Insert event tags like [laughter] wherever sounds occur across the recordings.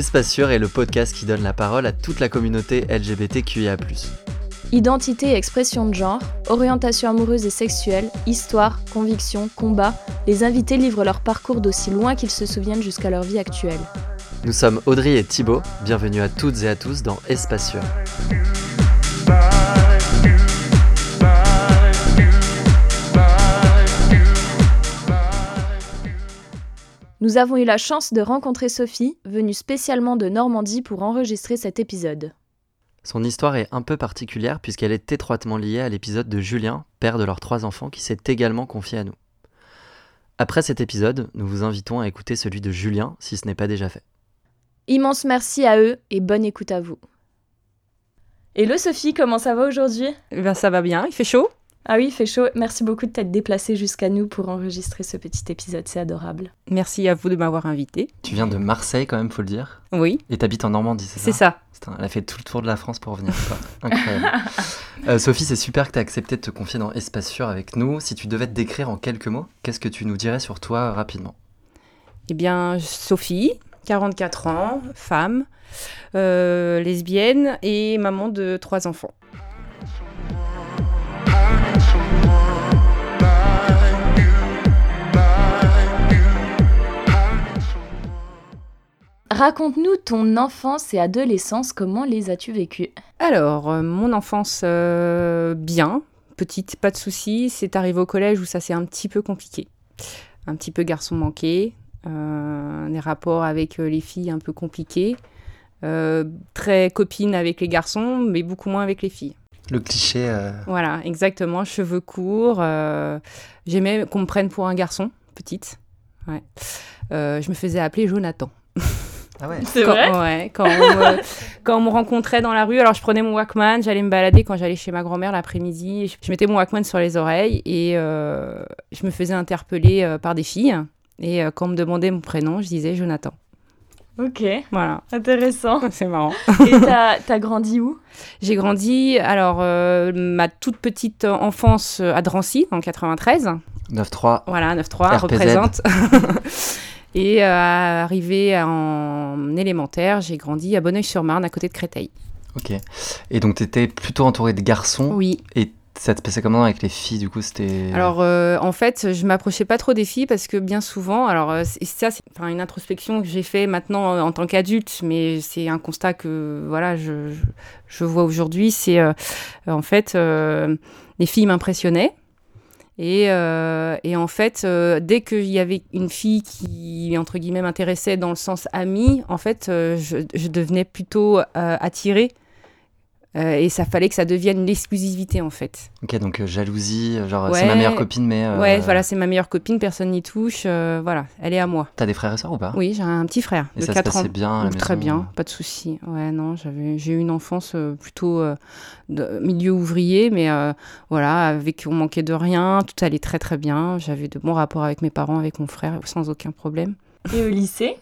Espace Sûr est le podcast qui donne la parole à toute la communauté LGBTQIA. Identité et expression de genre, orientation amoureuse et sexuelle, histoire, conviction, combat, les invités livrent leur parcours d'aussi loin qu'ils se souviennent jusqu'à leur vie actuelle. Nous sommes Audrey et Thibaut, bienvenue à toutes et à tous dans Espace Nous avons eu la chance de rencontrer Sophie, venue spécialement de Normandie pour enregistrer cet épisode. Son histoire est un peu particulière puisqu'elle est étroitement liée à l'épisode de Julien, père de leurs trois enfants, qui s'est également confié à nous. Après cet épisode, nous vous invitons à écouter celui de Julien si ce n'est pas déjà fait. Immense merci à eux et bonne écoute à vous. Hello Sophie, comment ça va aujourd'hui? Eh ben, Ça va bien, il fait chaud? Ah oui, il fait chaud. Merci beaucoup de t'être déplacé jusqu'à nous pour enregistrer ce petit épisode. C'est adorable. Merci à vous de m'avoir invité. Tu viens de Marseille quand même, faut le dire. Oui. Et t'habites en Normandie, c'est ça? C'est ça. elle a fait tout le tour de la France pour venir. [laughs] Incroyable. Euh, Sophie, c'est super que tu accepté de te confier dans Espace Sûr avec nous. Si tu devais te décrire en quelques mots, qu'est-ce que tu nous dirais sur toi rapidement? Eh bien, Sophie, 44 ans, femme, euh, lesbienne et maman de trois enfants. Raconte-nous ton enfance et adolescence, comment les as-tu vécues? Alors, euh, mon enfance, euh, bien, petite, pas de soucis. C'est arrivé au collège où ça s'est un petit peu compliqué. Un petit peu garçon manqué, euh, des rapports avec les filles un peu compliqués, très copine avec les garçons, mais beaucoup moins avec les filles. Le cliché. Voilà, exactement, cheveux courts. J'aimais qu'on me prenne pour un garçon, petite. Ouais. je me faisais appeler Jonathan. [laughs] Ah ouais. C'est vrai quand, on me, [laughs] quand on me rencontrait dans la rue, alors je prenais mon Walkman, j'allais me balader quand j'allais chez ma grand-mère l'après-midi. Je, mettais mon Walkman sur les oreilles et euh, je me faisais interpeller euh, par des filles. Et euh, quand on me demandait mon prénom, je disais Jonathan. Ok. Voilà. Intéressant. [laughs] C'est marrant. Et t'as as grandi où? J'ai grandi, alors, ma toute petite enfance à Drancy, en 93. 9-3. Voilà, 9-3 représente. [laughs] Et euh, arrivé en élémentaire, j'ai grandi à Bonneuil-sur-Marne, à côté de Créteil. Ok. Et donc, tu étais plutôt entourée de garçons Oui. Et ça te passait comment avec les filles Du coup, c'était. Alors, euh, en fait, je m'approchais pas trop des filles parce que bien souvent, alors euh, ça, c'est une introspection que j'ai fait maintenant en tant qu'adulte, mais c'est un constat que voilà, je, je vois aujourd'hui. C'est en fait, les filles m'impressionnaient. Euh, et, en fait, euh, dès qu'il y avait une fille qui, entre guillemets, m'intéressait dans le sens ami, en fait, euh, je, je, devenais plutôt attirée euh, et ça fallait que ça devienne l'exclusivité en fait. Ok, donc euh, jalousie, euh, genre c'est ma meilleure copine, mais. Ouais, voilà, c'est ma meilleure copine, personne n'y touche, voilà, elle est à moi. T'as des frères et sœurs ou pas? Oui, j'ai un petit frère et de ça 4 se ans. bien à Très bien, pas de souci. Ouais, non, j'avais, j'ai eu une enfance plutôt de milieu ouvrier, mais voilà, avec on manquait de rien, tout allait très très bien. J'avais de bons rapports avec mes parents, avec mon frère, sans aucun problème. Et au lycée?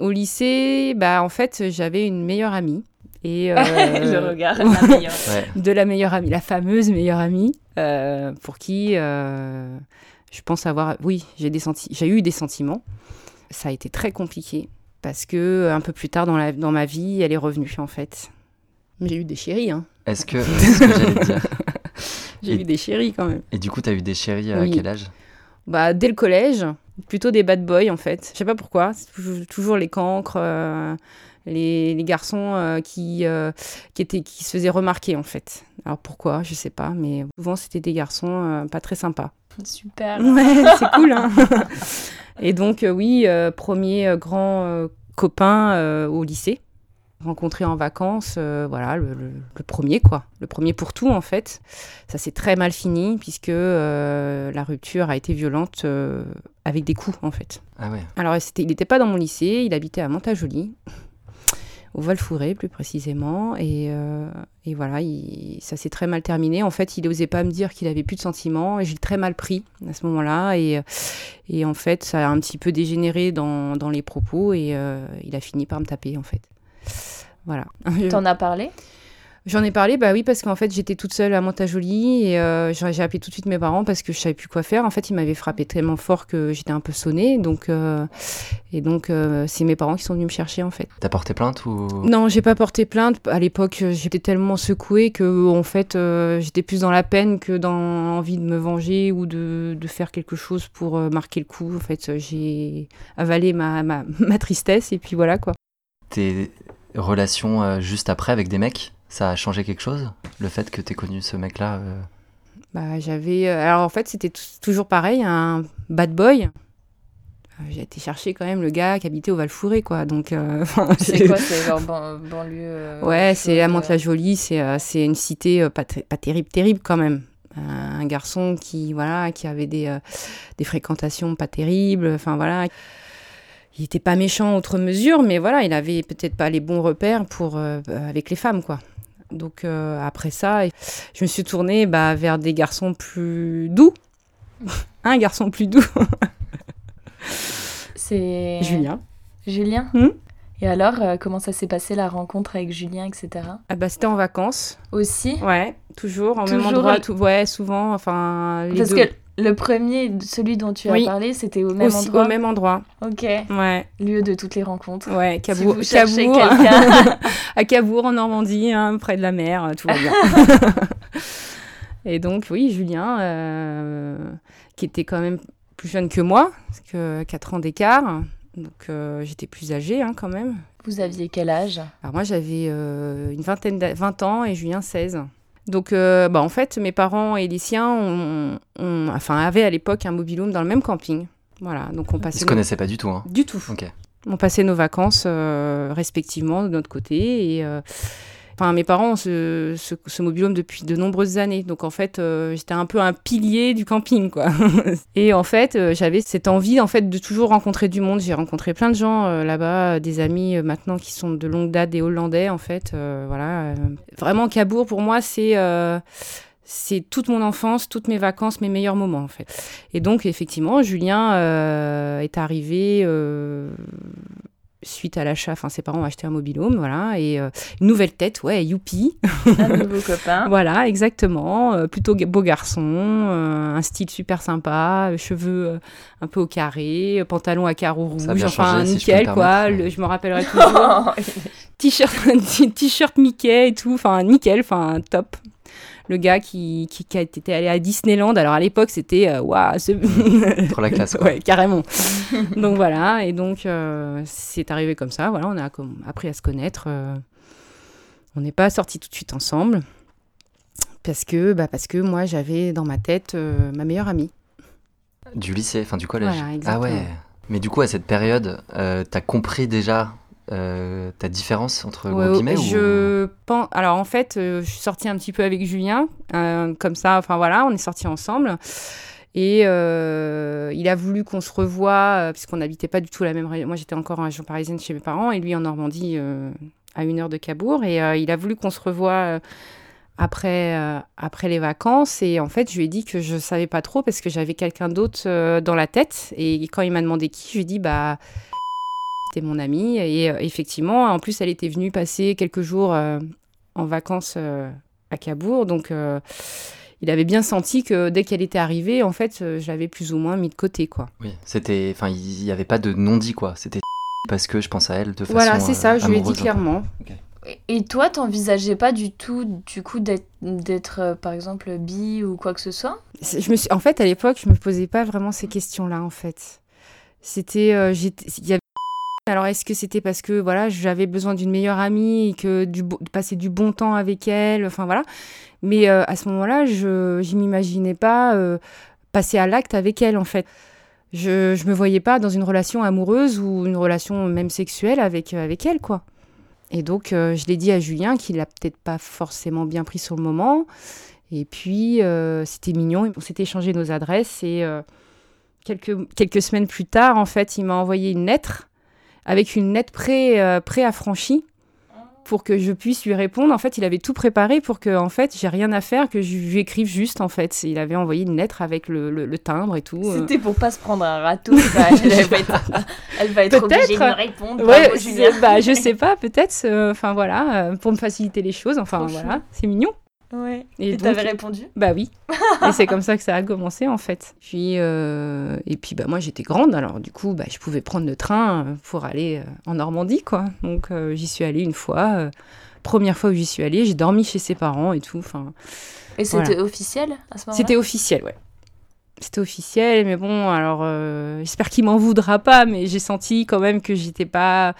Au lycée, bah en fait, j'avais une meilleure amie et [laughs] euh, je regarde la [laughs] meilleure. de la meilleure amie, la fameuse meilleure amie, euh, pour qui euh, je pense avoir, oui, j'ai des j'ai eu des sentiments. Ça a été très compliqué parce que un peu plus tard dans, la, dans ma vie, elle est revenue en fait. J'ai eu des chéris, hein. Est-ce que, [laughs] ce que j'allais dire J'ai eu des chéris quand même. Et du coup, tu as eu des chéris à quel âge? Bah dès le collège, plutôt des bad boys en fait. Je sais pas pourquoi, toujours, toujours, les cancres les, garçons euh, qui, euh, qui, étaient, qui se faisaient remarquer en fait. Alors pourquoi, je sais pas, mais souvent c'était des garçons euh, pas très sympas. Super. [laughs] Ouais, c'est cool. Hein Et donc oui, premier grand copain au lycée rencontré en vacances, voilà, le, premier quoi, le premier pour tout en fait. Ça s'est très mal fini puisque la rupture a été violente avec des coups en fait. Ah ouais. Alors il n'était pas dans mon lycée, il habitait à Montajolie au val plus précisément. Et, euh, voilà, ça s'est très mal terminé. En fait, il n'osait pas me dire qu'il avait plus de sentiments et j'ai très mal pris à ce moment-là. Et, et en fait, ça a un petit peu dégénéré dans, dans les propos et euh, il a fini par me taper en fait. Voilà. T'en as parlé? J'en ai parlé, bah oui, parce qu'en fait, j'étais toute seule à Montajolie et euh, j'ai appelé tout de suite mes parents parce que je savais plus quoi faire. En fait, ils m'avaient frappé tellement fort que j'étais un peu sonnée. Donc, euh, et donc, euh, c'est mes parents qui sont venus me chercher, en fait. T'as porté plainte ou? Non, j'ai pas porté plainte. À l'époque, j'étais tellement secouée que, en fait, j'étais plus dans la peine que dans l'envie de me venger ou de, de faire quelque chose pour marquer le coup. En fait, j'ai avalé ma, ma, [laughs] ma, tristesse et puis voilà, quoi. Tes relations juste après avec des mecs? Ça a changé quelque chose Le fait que tu aies connu ce mec-là euh bah, J'avais. Euh, alors en fait, c'était toujours pareil, un bad boy. Euh, j'ai été chercher quand même le gars qui habitait au val quoi. Donc, [laughs] c'est quoi C'est genre banlieue Ouais, c'est à Mantes-la-Jolie. C'est une cité pas, pas terrible, terrible quand même. Un garçon qui, voilà, qui avait des, des fréquentations pas terribles. Enfin, voilà il était pas méchant outre mesure, mais voilà, il avait peut-être pas les bons repères pour avec les femmes, quoi. Donc euh, après ça, je me suis tournée bah, vers des garçons plus doux. [laughs] Un garçon plus doux. [laughs] C'est Julien. Julien hmm? Et alors, euh, comment ça s'est passé la rencontre avec Julien, etc. ah bah, C'était en vacances. Aussi? Ouais, toujours, en même endroit. Tout... Ouais, souvent. Enfin, les Parce que le premier, celui dont tu as parlé, c'était au même Aussi, endroit. Au même endroit. Ok. Ouais. Lieu de toutes les rencontres. Ouais, Cabourg. Si Cabourg [laughs] à Cabourg en Normandie, hein, près de la mer, tout va bien. [laughs] Et donc oui, Julien, euh, qui était quand même plus jeune que moi, parce que 4 ans d'écart. Donc euh, j'étais plus âgée hein, quand même. Vous aviez quel âge? Alors moi j'avais euh, une vingtaine, 20 ans et Julien 16. Donc, euh, bah, en fait, mes parents et les siens ont, enfin, avaient à l'époque un mobilhome dans le même camping. Voilà, donc on passait. Ils se connaissaient pas du tout. Hein. Du tout. On passait nos vacances euh, respectivement de notre côté et euh, Enfin, mes parents ont ce, ce, mobilhome depuis de nombreuses années. Donc, en fait, euh, j'étais un peu un pilier du camping, quoi. [laughs] et en fait, euh, j'avais cette envie, en fait, de toujours rencontrer du monde. J'ai rencontré plein de gens euh, là-bas, des amis maintenant qui sont de longue date, des Hollandais, en fait. voilà. Vraiment, Cabourg, pour moi, c'est c'est toute mon enfance, toutes mes vacances, mes meilleurs moments en fait. Et donc effectivement, Julien est arrivé suite à l'achat, enfin ses parents ont acheté un mobilhome, voilà, et euh, nouvelle tête, ouais, youpi. Un nouveau [laughs] copain. voilà, exactement. Euh, plutôt beau garçon, euh, un style super sympa, cheveux un peu au carré, pantalon à carreaux rouges, enfin nickel quoi. je me rappellerai toujours. [laughs] t-shirt, [laughs] t-shirt Mickey et tout, enfin nickel, enfin top le gars qui, qui, été allé à Disneyland. Alors à l'époque, c'était euh, waouh, trop [laughs] la classe. Quoi. ouais, carrément. donc voilà, et donc euh, c'est arrivé comme ça. Voilà, on a appris à se connaître. Euh. on n'est pas sortis tout de suite ensemble parce que, bah, parce que moi, j'avais dans ma tête ma meilleure amie. Du lycée, enfin du collège. Voilà, ah ouais. Mais du coup, à cette période, t'as compris déjà euh, ta différence entre gros guillemets je pense alors en fait euh, je suis sortie un petit peu avec Julien euh, comme ça enfin voilà on est sortis ensemble et il a voulu qu'on se revoie puisqu'on n'habitait pas du tout la même région moi j'étais encore en région parisienne chez mes parents et lui en Normandie à une heure de Cabourg et il a voulu qu'on se revoie après, après les vacances. Et en fait, je lui ai dit que je savais pas trop parce que j'avais quelqu'un d'autre dans la tête. Et quand il m'a demandé qui, je lui ai dit, bah, c'était mon amie. Et euh, effectivement, en plus, elle était venue passer quelques jours euh, en vacances euh, à Cabourg. Donc, il avait bien senti que dès qu'elle était arrivée, en fait, je l'avais plus ou moins mis de côté, quoi. Oui, c'était, enfin, il n'y avait pas de non-dit, quoi. C'était [laughs] parce que je pense à elle de façon Voilà, c'est ça, je lui ai dit clairement. Et toi, t'envisageais pas du tout, du coup, d'être, par exemple, bi ou quoi que ce soit? Je me suis, En fait, à l'époque, je me posais pas vraiment ces questions-là, en fait. C'était, il y avait alors est-ce que c'était parce que voilà j'avais besoin d'une meilleure amie et que de passer du bon temps avec elle, enfin voilà. Mais euh, à ce moment-là, je ne m'imaginais pas euh, passer à l'acte avec elle en fait. Je ne me voyais pas dans une relation amoureuse ou une relation même sexuelle avec, euh, avec elle quoi. Et donc je l'ai dit à Julien qu'il l'a peut-être pas forcément bien pris sur le moment. Et puis c'était mignon, on s'était échangé nos adresses et quelques, quelques semaines plus tard en fait il m'a envoyé une lettre avec une lettre pré, euh, affranchie pour que je puisse lui répondre. En fait, il avait tout préparé pour que, en fait, j'ai rien à faire, que je lui écrive juste, en fait. Il avait envoyé une lettre avec le, le, timbre et tout. Euh. C'était pour pas se prendre un râteau. elle, va être, elle va être [laughs] obligée de me répondre. Ouais, bah, je sais pas, peut-être. Euh, enfin, voilà, euh, pour me faciliter les choses. Enfin, voilà, c'est mignon. Ouais. Et t'avais répondu? Bah oui. et c'est comme ça que ça a commencé en fait. Puis euh, et puis bah moi j'étais grande alors du coup bah je pouvais prendre le train pour aller euh, en Normandie quoi. Donc euh, j'y suis allée une fois. première fois où j'y suis allée, j'ai dormi chez ses parents et tout. Enfin. Et c'était officiel à ce moment-là? C'était officiel, ouais. C'était officiel, mais bon, alors j'espère qu'il m'en voudra pas, mais j'ai senti quand même que j'étais pas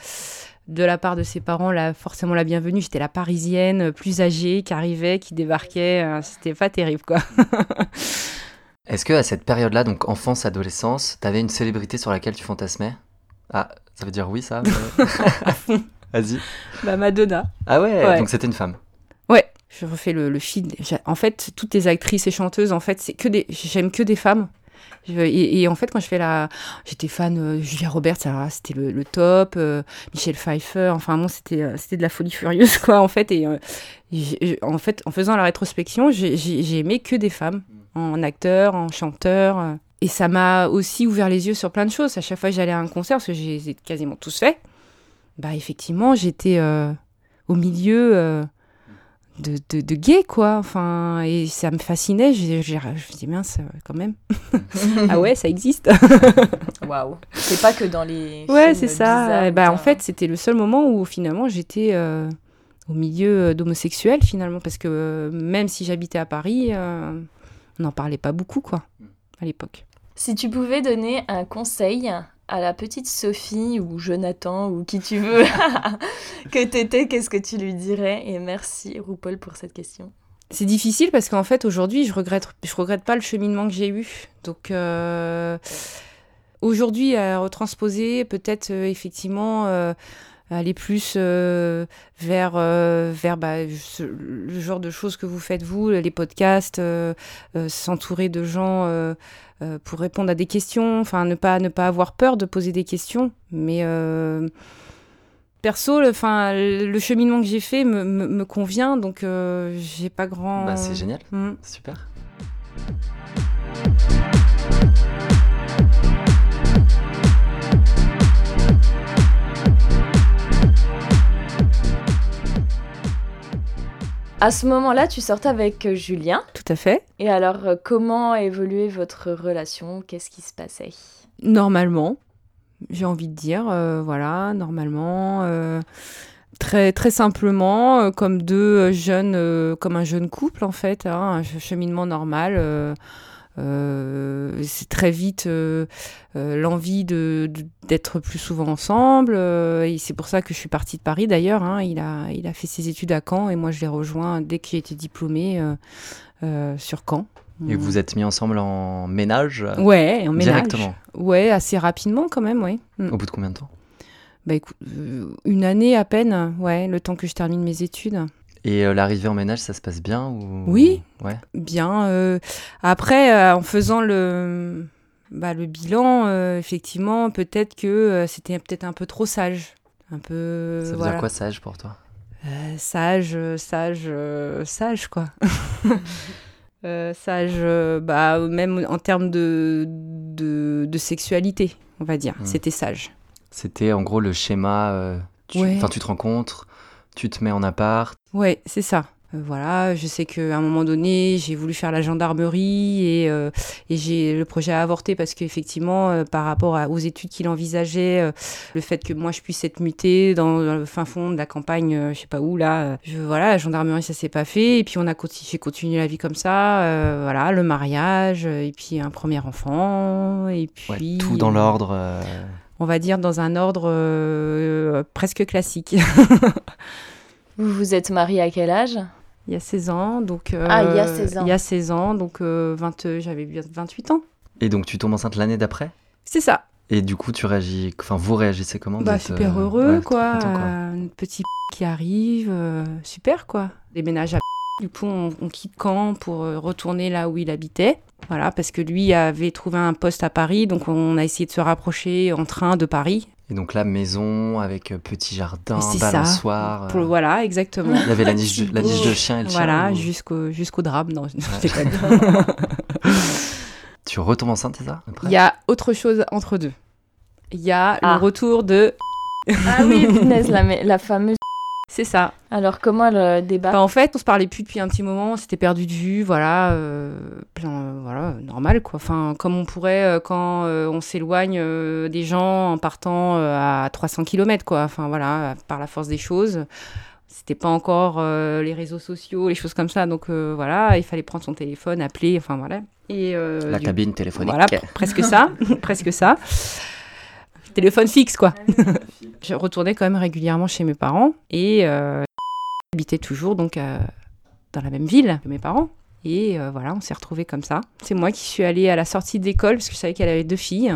de la part de ses parents là, forcément la bienvenue. J'étais la parisienne euh, plus âgée qui arrivait, qui débarquait. Euh, c'était pas terrible quoi. [laughs] Est-ce que à cette période-là, donc enfance, adolescence, t'avais une célébrité sur laquelle tu fantasmais? Ah, ça veut dire oui ça? [laughs] Vas-y. Bah Madonna. Ah ouais, donc c'était une femme. Ouais, je refais le, le fil. En fait, toutes les actrices et chanteuses, en fait, c'est que des. J'aime que des femmes. Et, en fait, quand je fais la. J'étais fan de Julia Roberts, c'était le, top. Euh, Michel Pfeiffer, enfin, bon, c'était, euh, c'était de la folie furieuse, quoi, en fait. Et euh, en fait, en faisant la rétrospection, j'ai, aimé que des femmes, en acteur, en chanteur. Et ça m'a aussi ouvert les yeux sur plein de choses. À chaque fois que j'allais à un concert, parce que j'ai quasiment tous fait, bah, effectivement, j'étais au milieu de, de, de, gay, quoi. Enfin, et ça me fascinait. Je, je, je me dis, mince, quand même. [laughs] ah ouais, ça existe. [laughs] Waouh. C'est pas que dans les. Ouais, c'est ça. Bah, en fait, c'était le seul moment où finalement j'étais euh, au milieu euh, d'homosexuels, finalement. Parce que euh, même si j'habitais à Paris, on n'en parlait pas beaucoup, quoi, à l'époque. Si tu pouvais donner un conseil à la petite Sophie ou Jonathan ou qui tu veux [laughs] que t'étais, qu'est-ce que tu lui dirais? Et merci RuPaul pour cette question. C'est difficile parce qu'en fait aujourd'hui je regrette regrette pas le cheminement que j'ai eu. Donc euh, aujourd'hui à retransposer peut-être euh, effectivement euh, aller plus vers vers bah, le genre de choses que vous faites vous, les podcasts, s'entourer de gens euh, pour répondre à des questions, enfin ne pas, ne pas avoir peur de poser des questions. Mais euh, perso, le, le cheminement que j'ai fait me, me, convient, donc euh, j'ai pas grand. Bah, c'est génial, mm. super. À ce moment-là, tu sortais avec euh, Julien. Tout à fait. Et alors, euh, comment a évolué votre relation? Qu'est-ce qui se passait? Normalement, j'ai envie de dire, euh, voilà, normalement, très très simplement, comme deux jeunes, comme un jeune couple en fait, hein, un cheminement normal euh, c'est très vite euh, euh, l'envie de, d'être plus souvent ensemble. et c'est pour ça que je suis partie de Paris d'ailleurs. Hein. il, a, il a fait ses études à Caen et moi je l'ai rejoint dès que j'ai été diplômée sur Caen. Et vous êtes mis ensemble en ménage Ouais, en ménage. Directement Ouais, assez rapidement quand même, ouais. Mm. Au bout de combien de temps? Bah écoute, une année à peine, ouais, le temps que je termine mes études. Et euh, l'arrivée en ménage, ça se passe bien ou... Oui, ouais. bien. Euh, après, euh, en faisant le, bah, le bilan, effectivement, peut-être que c'était peut-être un peu trop sage. Un peu, ça veut dire quoi sage pour toi? Sage, sage, sage quoi. [laughs] sage, bah, même en termes de, de, de sexualité, on va dire. Hmm. C'était sage. C'était en gros le schéma. Enfin, tu te rencontres, tu te mets en appart. Ouais, c'est ça. Euh, voilà, je sais qu'à un moment donné, j'ai voulu faire la gendarmerie et, euh, et j'ai le projet a avorté parce qu'effectivement, euh, par rapport aux études qu'il envisageait, le fait que moi je puisse être mutée dans, le fin fond de la campagne, je sais pas où là, je, voilà, la gendarmerie ça s'est pas fait et puis on a continué, j'ai continué la vie comme ça, voilà, le mariage et puis un premier enfant et puis tout dans l'ordre. On va dire dans un ordre presque classique. [laughs] Vous vous êtes marié à quel âge? Il y a 16 ans, donc... ah, il y a 16 ans. Il y a 16 ans, donc euh, 20, euh, j'avais 28 ans. Et donc tu tombes enceinte l'année d'après? C'est ça. Et du coup, tu réagis... Enfin, vous réagissez comment? Bah, super euh, heureux, quoi. quoi. Un petit [laughs] qui arrive, super, quoi. Des ménages à [laughs] du coup, on, quitte Caen pour retourner là où il habitait. Voilà, parce que lui avait trouvé un poste à Paris, donc on a essayé de se rapprocher en train de Paris. Et donc là, maison avec euh, petit jardin, C'est ça. balançoire. Pour- euh, voilà, exactement. Il y avait la niche, de, la niche de chien et le Voilà, chien. ou- jusqu'au jusqu'au drame. Non, je déconne. [laughs] Tu retombes enceinte, c'est ça après? Il y a autre chose entre deux. Il y a Ah. le retour de. Ah oui, [laughs] punaise, la, la fameuse. C'est ça. Alors, comment euh, débarque Bah, en fait, on se parlait plus depuis un petit moment, on s'était perdu de vue, voilà, euh, plein, euh, voilà, normal quoi. Enfin, comme on pourrait euh, quand euh, on s'éloigne euh, des gens en partant euh, à 300 km quoi. Enfin voilà, par la force des choses. C'était pas encore euh, les réseaux sociaux, les choses comme ça, donc euh, voilà, il fallait prendre son téléphone, appeler, enfin voilà. Et euh, La du- cabine téléphonique. voilà, pr- presque ça, [laughs] presque ça. Téléphone fixe, quoi. [laughs] je retournais quand même régulièrement chez mes parents et euh, j'habitais toujours donc euh, dans la même ville que mes parents. Et euh, voilà, on s'est retrouvés comme ça. C'est moi qui suis allée à la sortie d'école parce que je savais qu'elle avait deux filles.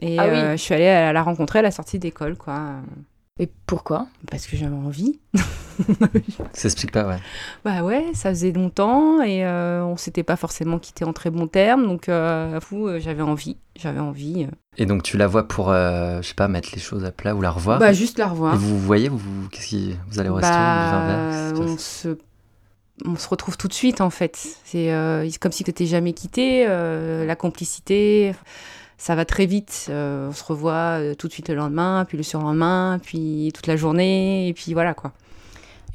Et Ah oui. euh, je suis allée à la rencontrer à la sortie d'école, quoi. Et pourquoi? Parce que j'avais envie. Ça s'explique pas, ouais. Bah ouais, ça faisait longtemps et euh, on s'était pas forcément quitté en très bons termes. Donc, euh, fou, euh, j'avais envie. J'avais envie. euh. Et donc tu la vois pour, euh, je sais pas, mettre les choses à plat ou la revoir? Bah, juste la revoir. Et vous vous voyez, vous, vous- qu'est-ce qui, vous allez au resto, Bah, vous on se on se retrouve tout de suite en fait. C'est euh, comme si tu n'étais jamais quitté. euh, la complicité, ça va très vite. euh, on se revoit euh, tout de suite le lendemain, puis le surlendemain, puis toute la journée, et puis voilà quoi.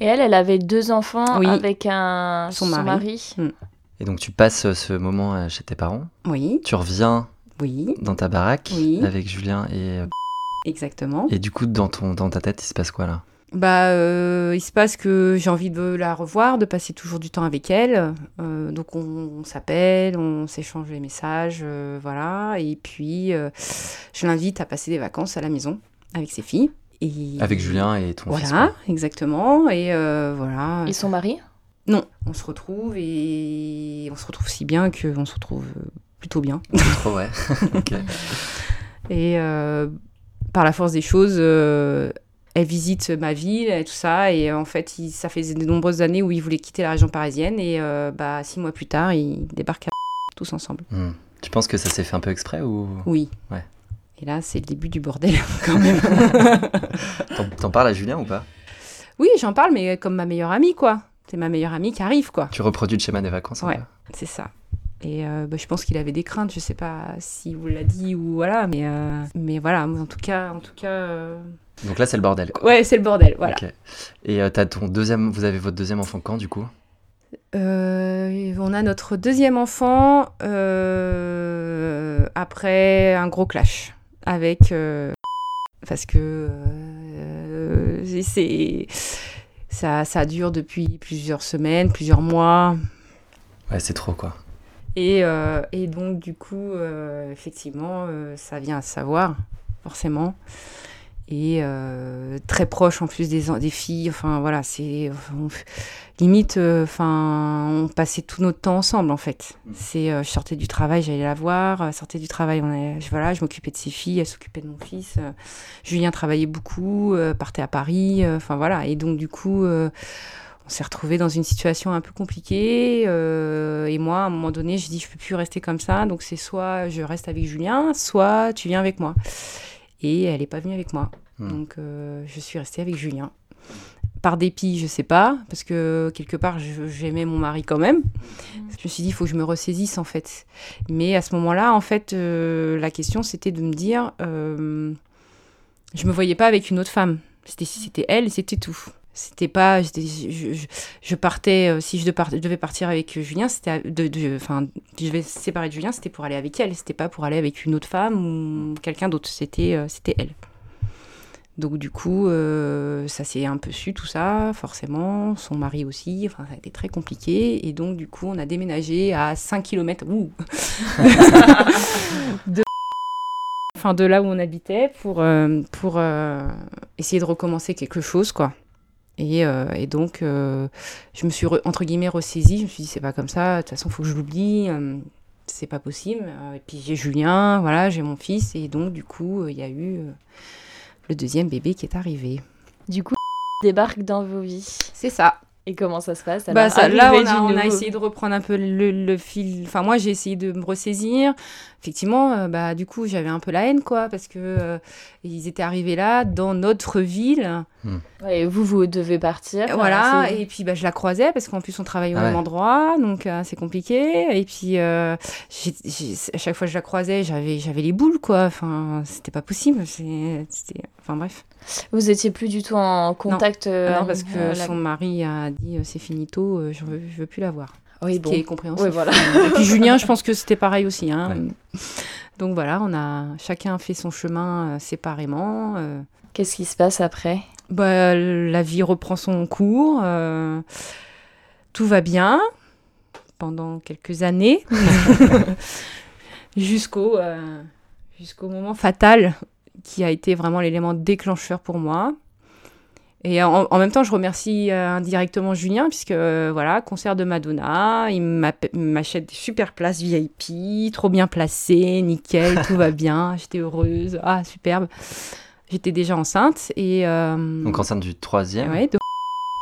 Et elle, elle avait deux enfants Oui. avec un Son mari. Et donc tu passes euh, ce moment chez tes parents, Oui, tu reviens oui, dans ta baraque Oui. avec Julien et, exactement. et du coup dans, ton, dans ta tête il se passe quoi là? Bah, euh, il se passe que j'ai envie de la revoir, de passer toujours du temps avec elle. Euh, donc on, on s'appelle, on s'échange les messages, euh, voilà. Et puis euh, je l'invite à passer des vacances à la maison avec ses filles. Et Avec Julien et ton fils Voilà, exactement. Et euh, voilà. Et son mari? Non, on se retrouve et on se retrouve si bien qu'on se retrouve plutôt bien. Trop ouais. [laughs] Et euh, par la force des choses, euh, elle visite ma ville et tout ça. Et euh, en fait, il- ça fait de nombreuses années où il voulait quitter la région parisienne. Et euh, bah, six mois plus tard, ils débarquent à [laughs] tous ensemble. Hmm. Tu penses que ça s'est fait un peu exprès ou? Oui. Ouais. Et là, c'est le début du bordel, [laughs] quand même. [laughs] T'en- parles à Julien ou pas? Oui, j'en parle, mais comme ma meilleure amie, quoi. C'est ma meilleure amie qui arrive, quoi. Tu reproduis le schéma des vacances un Ouais. C'est ça. Et euh, bah, je pense qu'il avait des craintes. Je sais pas si vous l'a dit ou voilà, mais euh, mais voilà. En tout cas, en tout cas, euh, Donc là c'est le bordel quoi. ouais, c'est le bordel. Voilà. Et euh, t'as ton deuxième, vous avez votre deuxième enfant quand du coup? Euh, on a notre deuxième enfant euh, après un gros clash avec parce que c'est ça ça dure depuis plusieurs semaines, plusieurs mois. Ouais c'est trop quoi. Et, euh, et donc, du coup, euh, effectivement, euh, ça vient à savoir, forcément. Et euh, très proche en plus des, filles. Enfin, voilà, c'est. limite, euh, enfin, on passait tout notre temps ensemble, en fait. C'est, euh, je sortais du travail, j'allais la voir. sortais du travail, on allait- je, voilà, je m'occupais de ses filles, elle s'occupait de mon fils. Julien travaillait beaucoup, partait à Paris. Enfin, voilà. Et donc, du coup. on s'est retrouvé dans une situation un peu compliquée. et moi, à un moment donné, j'ai dit, je peux plus rester comme ça. Donc, c'est soit je reste avec Julien, soit tu viens avec moi. Et elle n'est pas venue avec moi. Hmm. Donc, euh, je suis restée avec Julien. Par dépit, je sais pas, parce que quelque part, j'aimais mon mari quand même. Je me suis dit, il faut que je me ressaisisse, en fait. Mais à ce moment-là, en fait, euh, la question, c'était de me dire, euh, je me voyais pas avec une autre femme. C'était c'était elle c'était tout. C'était pas, je, je- je partais, euh, si je de- je devais partir avec Julien, c'était, à- de, de- enfin, je devais séparer de Julien, c'était pour aller avec elle, c'était pas pour aller avec une autre femme ou quelqu'un d'autre, c'était, euh, c'était elle. Donc du coup, euh, ça s'est un peu su tout ça, forcément, son mari aussi, enfin ça a été très compliqué, et donc du coup on a déménagé à 5 km, ouh, [laughs] de, enfin, de là où on habitait pour, euh, pour euh, essayer de recommencer quelque chose, quoi. Et, euh, et donc, euh, je me suis, re- entre guillemets, ressaisie. Je me suis dit, c'est pas comme ça. De toute façon, il faut que je l'oublie. euh, c'est pas possible. Et puis, j'ai Julien, voilà, j'ai mon fils. Et donc, du coup, il y a eu le deuxième bébé qui est arrivé. Du coup, [laughs] débarque dans vos vies. C'est ça. Et comment ça se passe bah, ça, Là, on a, on essayé de reprendre un peu le, le fil. Enfin, moi, j'ai essayé de me ressaisir. Effectivement, euh, bah, du coup, j'avais un peu la haine, quoi, parce que euh, ils étaient arrivés là, dans notre ville. Ouais, et vous, vous devez partir. Voilà, et puis bah, je la croisais parce qu'en plus on travaille au Ah même ouais. endroit, donc euh, c'est compliqué. Et puis euh, à chaque fois que je la croisais, j'avais j'avais les boules quoi. Enfin, c'était pas possible. C'était, enfin bref. Vous étiez plus du tout en contact. euh, Ah non, parce que euh, la- son mari a dit euh, c'est finito, euh, je veux, je veux plus la voir. Oui, Ce bon. qui est compréhensible. Ouais, voilà. Et puis [laughs] Julien, je pense que c'était pareil aussi. Hein. Ouais. Donc voilà, on a chacun fait son chemin euh, séparément. euh. Qu'est-ce qui se passe après? Bah, la vie reprend son cours. euh, tout va bien pendant quelques années. [laughs] [laughs] Jusqu'au euh, jusqu'au moment fatal qui a été vraiment l'élément déclencheur pour moi. Et en, en même temps, je remercie euh, indirectement Julien, puisque euh, voilà, concert de Madonna, il m'achète des super places VIP, trop bien placées, nickel, tout va [laughs] bien, j'étais heureuse, ah superbe. J'étais déjà enceinte et euh, Donc enceinte du troisième. Ouais, de-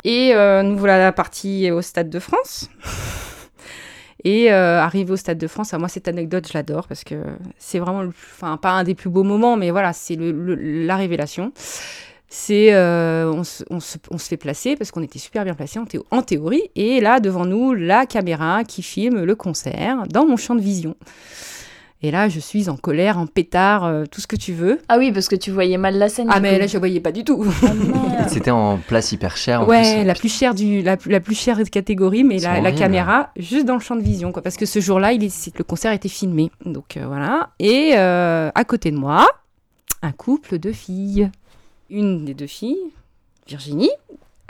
Et nous voilà partis au Stade de France. [laughs] Et euh, arrivé au Stade de France, à moi cette anecdote je l'adore parce que c'est vraiment, le enfin pas un des plus beaux moments, mais voilà, c'est le- le- la révélation. C'est euh, on, se, on on se fait placer parce qu'on était super bien théo- en théorie. Et là devant nous la caméra qui filme le concert dans mon champ de vision. Et là je suis en colère, en pétard, euh, tout ce que tu veux. Ah oui, parce que tu voyais mal la scène. Ah mais coup. là je voyais pas du tout. Ah. [laughs] C'était en place hyper chère. En ouais, plus. la plus chère du, la, la plus chère de catégorie, mais la, caméra juste dans le champ de vision, quoi. Parce que ce jour-là, il est, c'est- le concert était filmé, donc euh, voilà. Et euh, à côté de moi, un couple de filles. Une des deux filles, Virginie,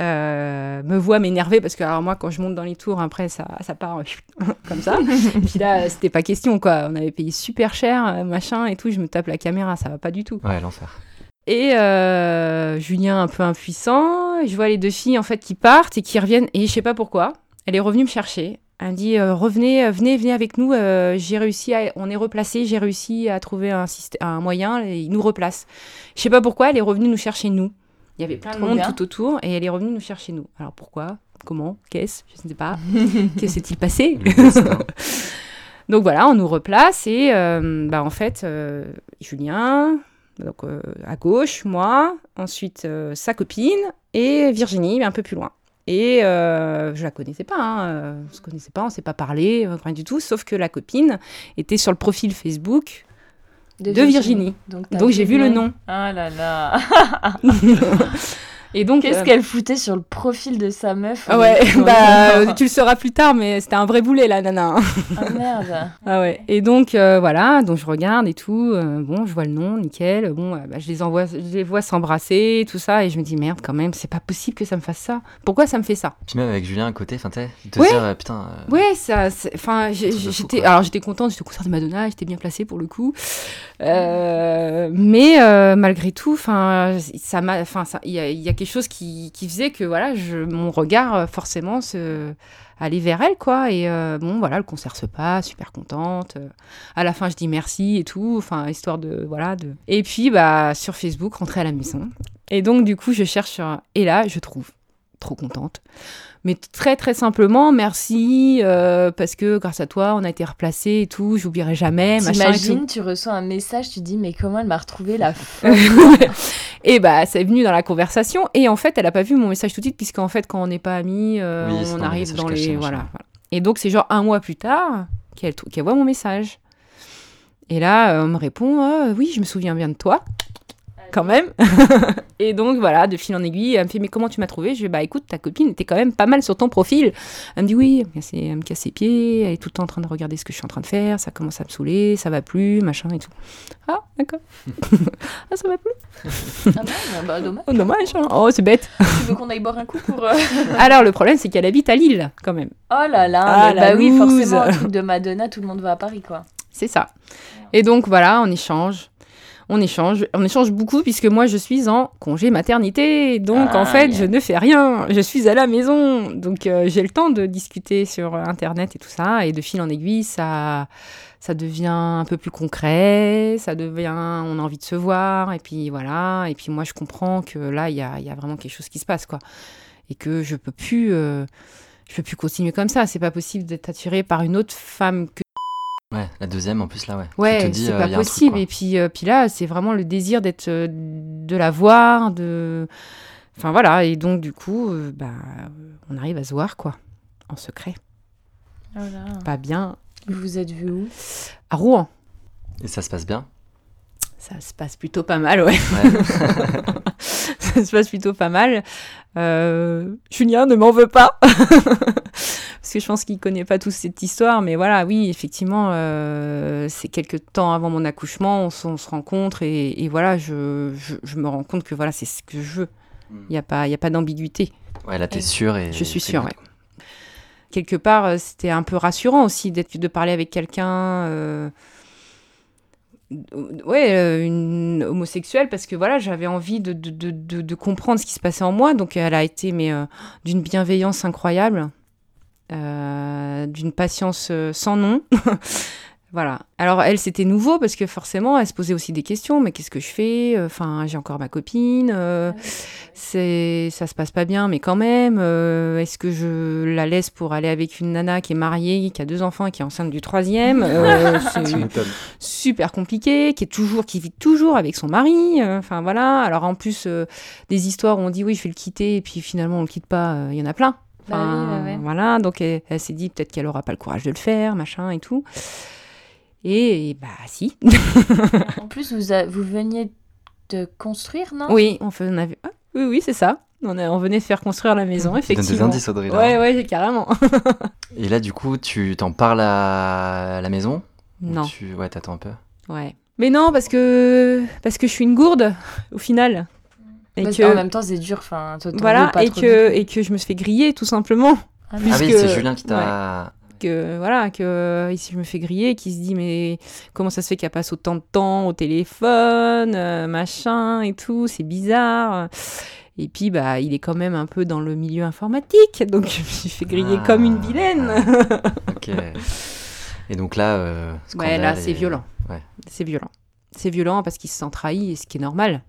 euh, me voit m'énerver parce que alors moi, quand je monte dans les tours, après ça, ça part [laughs] comme ça. Puis là, c'était pas question, quoi. On avait payé super cher, euh, machin et tout. Je me tape la caméra, ça va pas du tout. Ouais, l'enfer. Et euh, Julien un peu impuissant, je vois les deux filles en fait qui partent et qui reviennent et je sais pas pourquoi. Elle est revenue me chercher. Elle me dit euh, revenez, euh, venez, venez avec nous. euh, j'ai réussi, à, on est replacé. J'ai réussi à trouver un, un moyen et il nous replace. Je sais pas pourquoi. Elle est revenue nous chercher nous. Il y avait plein de monde bien. tout autour et elle est revenue nous chercher nous. Alors pourquoi? Comment? Qu'est-ce? Je ne sais pas. [laughs] que s'est-il passé? [laughs] Donc voilà, on nous replace et euh, bah, en fait, euh, Julien, donc euh, à gauche, moi, ensuite euh, sa copine et Virginie, mais un peu plus loin. Et euh, je la connaissais pas, hein, on se connaissait pas, on s'est pas parlé, rien du tout, sauf que la copine était sur le profil Facebook de Virginie. Donc, Donc j'ai vu le nom. Ah là là. [laughs] [laughs] Et donc, Qu'est-ce euh, qu'elle foutait sur le profil de sa meuf ouais, bah, euh, tu le sauras plus tard, mais c'était un vrai boulet la nana. hein. Ah merde. [laughs] Ah ouais. Et donc euh, voilà, donc je regarde et tout. euh, bon, je vois le nom, nickel. Bon, euh, bah, je les envoie, je les vois s'embrasser, tout ça, et je me dis merde quand même, c'est pas possible que ça me fasse ça. Pourquoi ça me fait ça? Puis même avec Julien à côté, enfin, tu sais, Ouais. dire, euh, putain. euh, Ouais, ça, enfin, j'étais, alors j'étais contente, j'étais au concert de Madonna, j'étais bien placée pour le coup. Euh, mais euh, malgré tout, enfin, ça m'a, enfin, ça- il y a, il y a quelque chose qui, qui faisait que voilà, je, mon regard euh, forcément se aller vers elle quoi. Et euh, bon voilà le concert se passe super contente Euh, à la fin je dis merci et tout enfin histoire de voilà de et puis bah sur Facebook rentrer à la maison. Et donc du coup je cherche et là je trouve trop contente mais très très simplement merci euh, parce que grâce à toi on a été replacé et tout j'oublierai jamais. T'imagines, tu reçois un message, tu dis mais comment elle m'a retrouvé la [laughs] f... et bah, c'est venu dans la conversation. Et en fait, elle a pas vu mon message tout de suite, puisqu'en fait, quand on n'est pas amis, euh, Oui, on arrive dans les. Voilà, voilà. Et donc, c'est genre un mois plus tard qu'elle voit mon message. Et là, euh, on me répond Ah, Oui, je me souviens bien de toi. Quand même. [laughs] et donc, voilà, de fil en aiguille, elle me fait Mais comment tu m'as trouvé? Je vais Bah écoute, ta copine était quand même pas mal sur ton profil. Elle me dit Oui, elle me casse, les pieds, elle est tout le temps en train de regarder ce que je suis en train de faire, ça commence à me saouler, ça va plus, machin et tout. Ah, d'accord. [laughs] ah, ça va plus Ah merde, bah dommage. Oh, dommage, hein. Oh, c'est bête. Tu veux qu'on aille boire un coup pour... euh, [laughs] Alors, le problème, c'est qu'elle habite à Lille, quand même. Oh là là, Ah, bah oui, forcément, un truc de Madonna, tout le monde va à Paris quoi. C'est ça. Et donc, voilà, on échange. On échange, on échange beaucoup puisque moi je suis en congé maternité, donc Ah, en fait yeah. je ne fais rien, je suis à la maison, donc euh, j'ai le temps de discuter sur internet et tout ça, et de fil en aiguille ça, ça devient un peu plus concret, ça devient, on a envie de se voir, et puis voilà, et puis moi je comprends que là il y a, il y a vraiment quelque chose qui se passe quoi. et que je peux plus, euh, je peux plus continuer comme ça. C'est pas possible d'être attiré par une autre femme que. Ouais, la deuxième en plus là, ouais. Ouais, dis, c'est euh, pas truc, possible. et puis, euh, puis là, c'est vraiment le désir d'être, euh, de la voir, de. Enfin voilà. Et donc du coup, euh, bah, on arrive à se voir quoi, en secret. Pas bien. Vous vous êtes vu où? À Rouen. Et ça se passe bien? Ça se passe plutôt pas mal, ouais. Ouais. [laughs] ça se passe plutôt pas mal. Euh, Julien ne m'en veut pas. [laughs] Parce que je pense qu'il connaît pas toute cette histoire. Mais voilà, oui, effectivement, euh, c'est quelques temps avant mon accouchement, on, se- on se rencontre et, et voilà, je, je, je me rends compte que voilà, c'est ce que je veux. Il n'y a pas, il y a pas d'ambiguïté. Ouais, là t'es Et- sûr et. Je suis sûre, ouais. Quelque part, euh, c'était un peu rassurant aussi d'être, de parler avec quelqu'un. euh, ouais, euh, une homosexuelle, parce que voilà, j'avais envie de, de, de, de- comprendre ce qui se passait en moi. Donc, elle a été mais, euh, d'une bienveillance incroyable, euh, d'une patience sans nom. [laughs] voilà. Alors, elle, c'était nouveau parce que forcément, elle se posait aussi des questions. Mais qu'est-ce que je fais? Enfin, j'ai encore ma copine. euh, c'est ça se passe pas bien mais quand même euh, est-ce que je la laisse pour aller avec une nana qui est mariée qui a deux enfants et qui est enceinte du troisième? Euh, [laughs] c'est super compliqué qui est toujours qui vit toujours avec son mari enfin voilà alors en plus des histoires où on dit oui je vais le quitter et puis finalement on le quitte pas il y en a plein Bah oui, ouais. voilà donc elle, elle s'est dit peut-être qu'elle aura pas le courage de le faire machin et tout et, et bah si En plus, vous, a- vous veniez de construire, non? Oui on fait on avait ah, oui oui c'est ça on, a- on venait de faire construire la maison donnes des effectivement indices, Audrey. là. Ouais, ouais, carrément. Et là, du coup, tu t'en parles à la maison? Non, Tu... Ouais, t'attends un peu? ouais. Mais non, parce que parce que je suis une gourde au final. Et Parce que qu'en même temps, c'est dur. Enfin, voilà, pas et trop que et que je me suis fait griller tout simplement. Ah, Ah oui, c'est Julien qui t'a. Que voilà, que ici je me fais griller, qui se dit mais comment ça se fait qu'elle passe autant de temps au téléphone, euh, machin et tout, c'est bizarre. Et puis bah il est quand même un peu dans le milieu informatique, donc je me suis fait griller Ah. comme une vilaine. [laughs] Ok. Et donc là. euh, Ouais, là, c'est et- violent. Ouais. C'est violent. C'est violent parce qu'il se sent trahi, et ce qui est normal.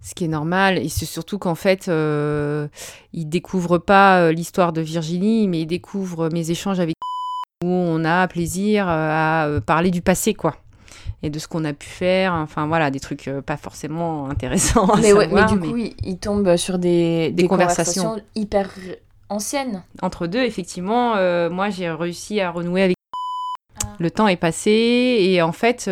Ce qui est normal, et c'est surtout qu'en fait, euh, il découvre pas euh, l'histoire de Virginie, mais il découvre mes échanges avec où on a plaisir euh, à euh, parler du passé, quoi. Et de ce qu'on a pu faire, enfin voilà, des trucs euh, pas forcément [laughs] intéressants mais, ouais, mais du coup, il, il tombe sur des, des, conversations. conversations. hyper anciennes. entre deux, effectivement, euh, moi j'ai réussi à renouer avec. Ah. Le temps est passé et en fait,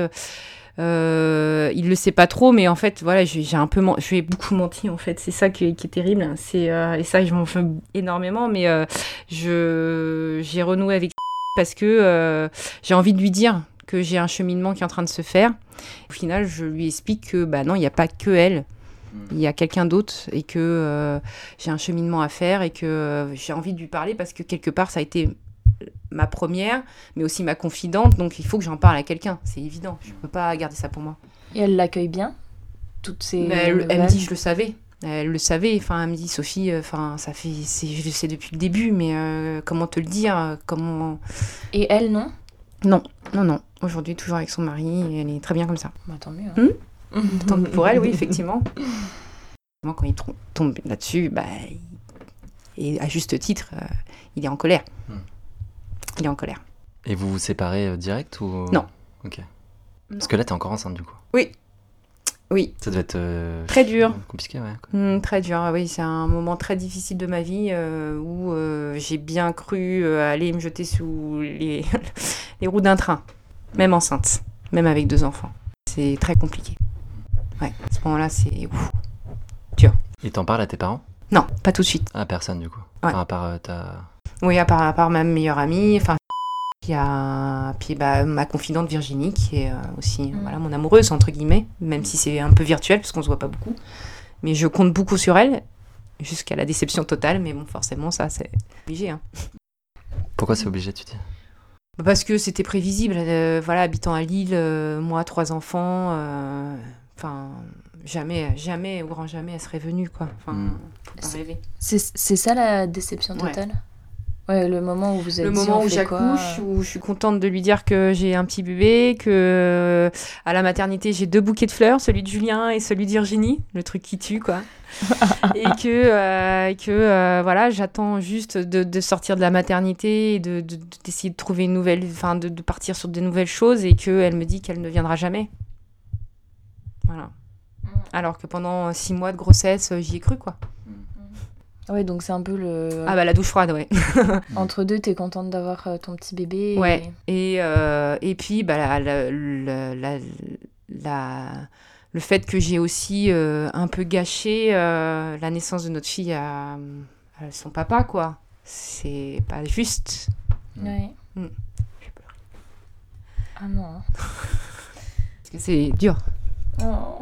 euh, il le sait pas trop, mais en fait, voilà, j'ai un peu, je lui ai beaucoup menti en fait. C'est ça qui est, qui est terrible. C'est euh, et ça, je m'en fais énormément, mais je j'ai renoué avec parce que euh, j'ai envie de lui dire que j'ai un cheminement qui est en train de se faire. Au final, je lui explique que bah non, il n'y a pas que elle. Il y a quelqu'un d'autre et que euh, j'ai un cheminement à faire et que euh, j'ai envie de lui parler parce que quelque part ça a été ma première, mais aussi ma confidente, donc il faut que j'en parle à quelqu'un, c'est évident, je peux pas garder ça pour moi. Et elle l'accueille bien Toutes ces. Mais elle, elle me dit, je le savais, elle le savait, enfin elle me dit, Sophie, euh, enfin ça fait, c'est, je le sais depuis le début, mais euh, comment te le dire, euh, comment... Et elle, non? Non, non, non, aujourd'hui toujours avec son mari, et elle est très bien comme ça. Bah, Tant mieux. hein. [laughs] Tant mieux pour elle, oui, effectivement. Moi, Quand il tombe là-dessus, bah, et à juste titre, euh, il est en colère. Hmm. Il est en colère. Et vous vous séparez euh, direct ou? Non. Ok. Parce que là, t'es encore enceinte du coup. Oui. Oui, Ça devait être. euh, Très dur. Compliqué, ouais. Hmm, très dur, oui, c'est un moment très difficile de ma vie euh, où euh, j'ai bien cru aller me jeter sous les, [laughs] les roues d'un train, même enceinte, même avec deux enfants. C'est très compliqué. Ouais, à ce moment-là, c'est... ouf. Et t'en parles à tes parents? Non, pas tout de suite. À personne du coup? Ouais. Enfin, à part ta. Oui, à part, à part ma meilleure amie, enfin, il y a puis bah, ma confidente Virginie, qui est euh, aussi Mm. voilà, mon amoureuse, entre guillemets, même si c'est un peu virtuel, parce qu'on se voit pas beaucoup. Mais je compte beaucoup sur elle, jusqu'à la déception totale, mais bon, forcément, ça, c'est obligé. Hein. Pourquoi c'est obligé, tu dis? Parce que c'était prévisible, euh, voilà, habitant à Lille, euh, moi, trois enfants, euh, enfin, jamais, jamais, au grand jamais, elle serait venue, quoi. Enfin, Mm. faut pas rêver. C'est c'est ça la déception totale? Ouais, le moment où vous êtes le moment où j'accouche, où je suis contente de lui dire que j'ai un petit bébé, que euh, à la maternité j'ai deux bouquets de fleurs, celui de Julien et celui de Virginie, le truc qui tue quoi. [laughs] et que, euh, que euh, voilà, j'attends juste de, de sortir de la maternité et de, de- d'essayer de trouver une nouvelle, enfin de, de partir sur des nouvelles choses et qu'elle me dit qu'elle ne viendra jamais. Voilà. Alors que pendant six mois de grossesse, j'y ai cru quoi. Ouais, donc c'est un peu le. Ah bah la douche froide, ouais. [laughs] Entre deux, t'es contente d'avoir euh, ton petit bébé. Ouais. et- Et, euh, et puis, bah, la, la- la- la- la- le fait que j'ai aussi euh, un peu gâché euh, la naissance de notre fille à, à son papa, quoi. C'est pas juste. Ouais. Mm. Ah non. Parce que c'est dur. Oh.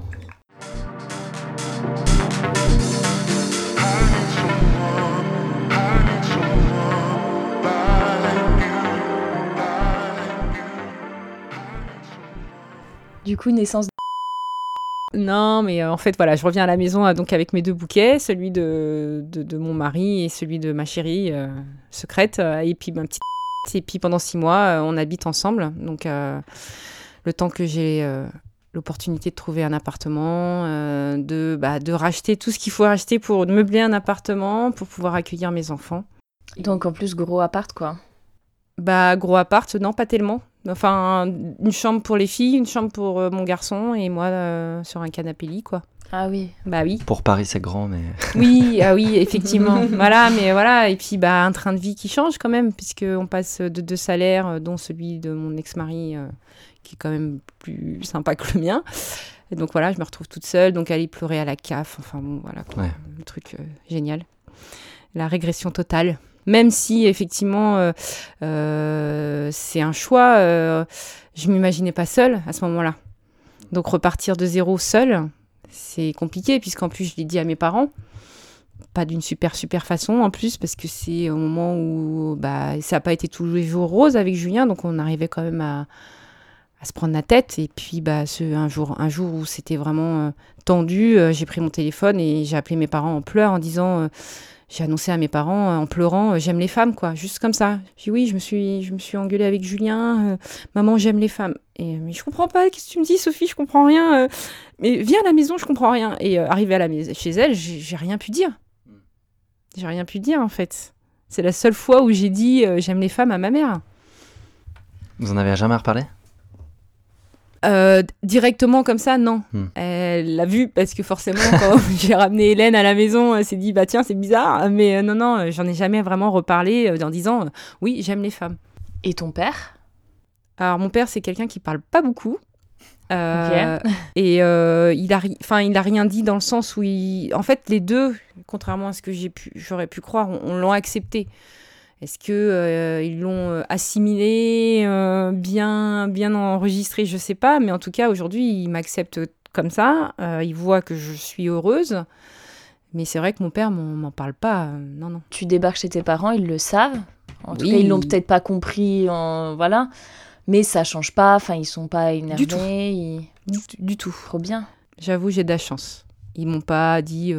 Du coup, naissance. [laughs] Non, mais euh, en fait, voilà, je reviens à la maison euh, donc avec mes deux bouquets, celui de, de, de mon mari et celui de ma chérie euh, secrète, et puis ma petite. [laughs] Et puis pendant six mois, on habite ensemble. Donc, euh, le temps que j'ai euh, l'opportunité de trouver un appartement, de, bah, de racheter tout ce qu'il faut racheter pour meubler un appartement, pour pouvoir accueillir mes enfants. Donc en plus, gros appart, quoi. Bah, gros appart, non, pas tellement. Enfin, une chambre pour les filles, une chambre pour euh, mon garçon, et moi euh, sur un canapé lit, quoi. Ah oui. Bah oui. Pour Paris, c'est grand, mais. [laughs] Oui, ah oui, effectivement. [laughs] voilà, mais voilà. Et puis, bah, un train de vie qui change quand même, puisqu'on passe de deux salaires, euh, dont celui de mon ex-mari, euh, qui est quand même plus sympa que le mien. Et donc voilà, je me retrouve toute seule, donc aller pleurer à la CAF. Enfin bon, voilà, quoi. Ouais. le truc euh, génial. La régression totale. Même si, effectivement, euh, euh, c'est un choix, euh, je m'imaginais pas seule à ce moment-là. Donc repartir de zéro seule, c'est compliqué, puisqu'en plus, je l'ai dit à mes parents pas d'une super super façon en plus parce que c'est au moment où bah, ça n'a pas été tous les jours rose avec Julien donc on arrivait quand même à, se prendre la tête et puis bah, un, jour, un jour où c'était vraiment tendu j'ai pris mon téléphone et j'ai appelé mes parents en pleurs en disant j'ai annoncé à mes parents euh, en pleurant euh, j'aime les femmes quoi. Juste comme ça. J'ai dit oui je me suis je me suis engueulée avec Julien euh, maman j'aime les femmes. Et mais je comprends pas qu'est-ce que tu me dis Sophie? Je comprends rien euh, mais viens à la maison je comprends rien. Et euh, arrivé à la maison chez elle j'ai j'ai rien pu dire. J'ai rien pu dire en fait. C'est la seule fois où j'ai dit euh, j'aime les femmes à ma mère. Vous en avez jamais reparlé? Euh, directement comme ça, non. Hmm. Elle l'a vu parce que forcément, quand [laughs] j'ai ramené Hélène à la maison, elle s'est dit bah tiens, c'est bizarre. Mais euh, non, non, euh, j'en ai jamais vraiment reparlé euh, en disant euh, oui, j'aime les femmes. Et ton père? Alors mon père, c'est quelqu'un qui parle pas beaucoup. Euh, [laughs] Et euh, il a, enfin, il a rien dit dans le sens où, il... en fait, les deux, contrairement à ce que j'ai pu, j'aurais pu croire, on, on l'ont accepté. Est-ce que euh, ils l'ont euh, assimilé, euh, bien, bien enregistré, je sais pas. Mais en tout cas, aujourd'hui, il m'accepte comme ça. Euh, il voit que je suis heureuse. Mais c'est vrai que mon père m'en m'en parle pas. non, non. Tu débarques chez tes parents, ils le savent. En tout cas, ils l'ont peut-être pas compris, en... voilà. Mais ça change pas, enfin, ils sont pas énervés. tout. ils- Du, du tout. Trop bien. J'avoue, j'ai de la chance. Ils m'ont pas dit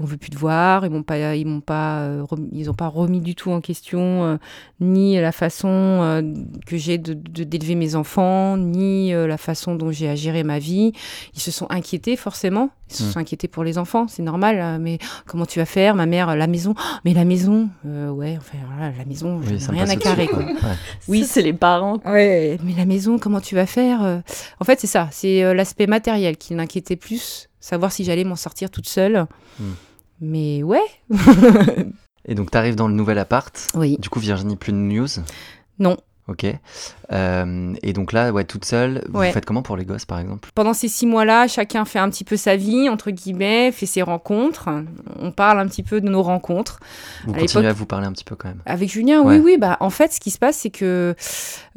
on veut plus te voir. Ils m'ont pas, ils m'ont pas, euh, ils ont pas remis du tout en question euh, ni la façon euh, que j'ai de, de- d'élever mes enfants, ni euh, la façon dont j'ai à gérer ma vie. Ils se sont inquiétés forcément. Ils se Mm. sont inquiétés pour les enfants, c'est normal. euh, mais comment tu vas faire, ma mère, la maison? Oh, Mais la maison, euh, ouais, enfin voilà, la maison, je Oui, rien à carrer. quoi. quoi. Ouais. Oui. C'est les parents. Ouais, mais la maison, comment tu vas faire En fait, c'est ça, c'est l'aspect matériel qui m'inquiétait plus, savoir si j'allais m'en sortir toute seule. Hmm. Mais ouais. Et donc, t'arrives dans le nouvel appart. Oui. Du coup, Virginie, plus de news? Non. Ok. Euh, et donc là, ouais, toute seule, vous Ouais. faites comment pour les gosses, par exemple? Pendant ces six mois-là, chacun fait un petit peu sa vie, entre guillemets, fait ses rencontres. On parle un petit peu de nos rencontres. Vous À continuez à vous parler un petit peu quand même Avec Julien, Ouais. oui, oui. Bah, en fait, ce qui se passe, c'est que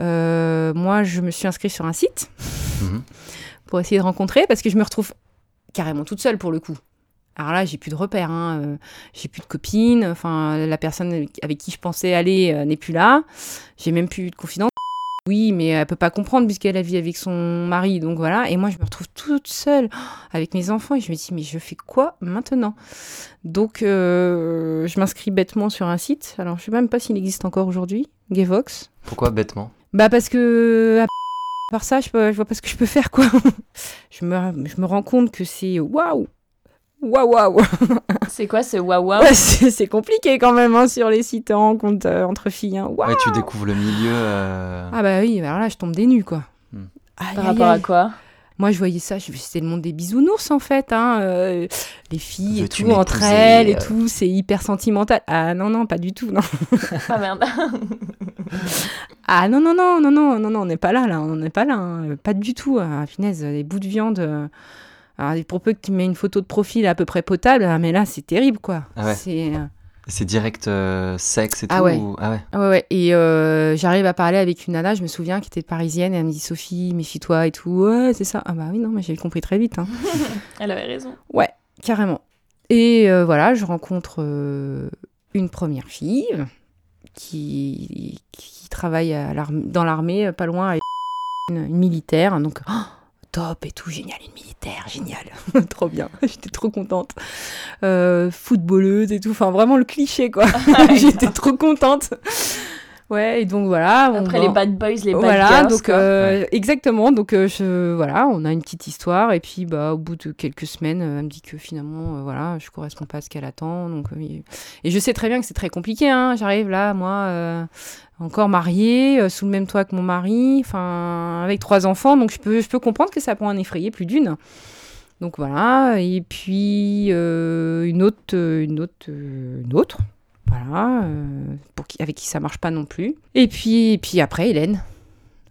euh, moi, je me suis inscrite sur un site Mhm. pour essayer de rencontrer, parce que je me retrouve carrément toute seule pour le coup. Alors là, j'ai plus de repères, hein, euh, j'ai plus de copines, enfin, la personne avec qui je pensais aller euh, n'est plus là, j'ai même plus de confidence. Oui, mais elle peut pas comprendre puisqu'elle a vie avec son mari, donc voilà. Et moi, je me retrouve toute seule avec mes enfants et je me dis, mais je fais quoi maintenant? Donc, euh, je m'inscris bêtement sur un site. Alors, je sais même pas s'il existe encore aujourd'hui, Gayvox. Pourquoi bêtement? Bah parce que à part ça, je, peux, je vois pas ce que je peux faire quoi. [laughs] je me, je me rends compte que c'est waouh, waouh waouh. [laughs] C'est quoi ce waouh waouh Ouais, c'est compliqué quand même hein, sur les sites de rencontres euh, entre filles. hein. Ouais, tu découvres le milieu. euh, Ah bah oui, alors là, je tombe des nues quoi. Hmm. Aïe, Par aïe, rapport à quoi? Moi, je voyais ça, c'était le monde des bisounours en fait. Hein, euh, les filles et tout entre elles et tout, c'est hyper sentimental. Ah non, non, pas du tout, non. [laughs] Ah merde. [laughs] Ah non, non, non, non, non, non, non, on n'est pas là, là, on n'est pas là, hein, pas du tout. Ah, punaise, des bouts de viande. Alors, pour peu que tu mets une photo de profil à peu près potable, ah, mais là, c'est terrible, quoi. Ah ouais. C'est. euh, C'est direct euh, sexe et tout Ah ouais. ou- Ah ouais. Ah ouais, ouais. Et euh, j'arrive à parler avec une nana, je me souviens, qui était parisienne, et elle me dit Sophie, méfie-toi et tout. Ouais, c'est ça. Ah bah oui, non, mais j'ai compris très vite. Hein. [laughs] Elle avait raison. Ouais, carrément. Et euh, voilà, je rencontre euh, une première fille qui, qui travaille à dans l'armée, pas loin, avec une, une militaire. Donc, oh, top et tout, génial, une militaire, génial. [laughs] trop bien, [laughs] j'étais trop contente. Euh, footballeuse et tout, enfin vraiment le cliché, quoi. [laughs] j'étais trop contente. Ouais, et donc voilà. Après les bad boys, les bad Voilà, girls. donc quoi. euh, exactement. Donc euh, je, voilà, on a une petite histoire et puis bah au bout de quelques semaines, euh, elle me dit que finalement euh, voilà, je correspond pas à ce qu'elle attend. Donc euh, et- je sais très bien que c'est très compliqué. Hein. J'arrive là, moi, euh, encore mariée, euh, sous le même toit que mon mari, enfin avec trois enfants. Donc je peux je peux comprendre que ça peut en effrayer plus d'une. Donc voilà, et puis euh, une autre, une autre, une autre, voilà, euh, pour qui, avec qui ça marche pas non plus. Et puis, puis après Hélène,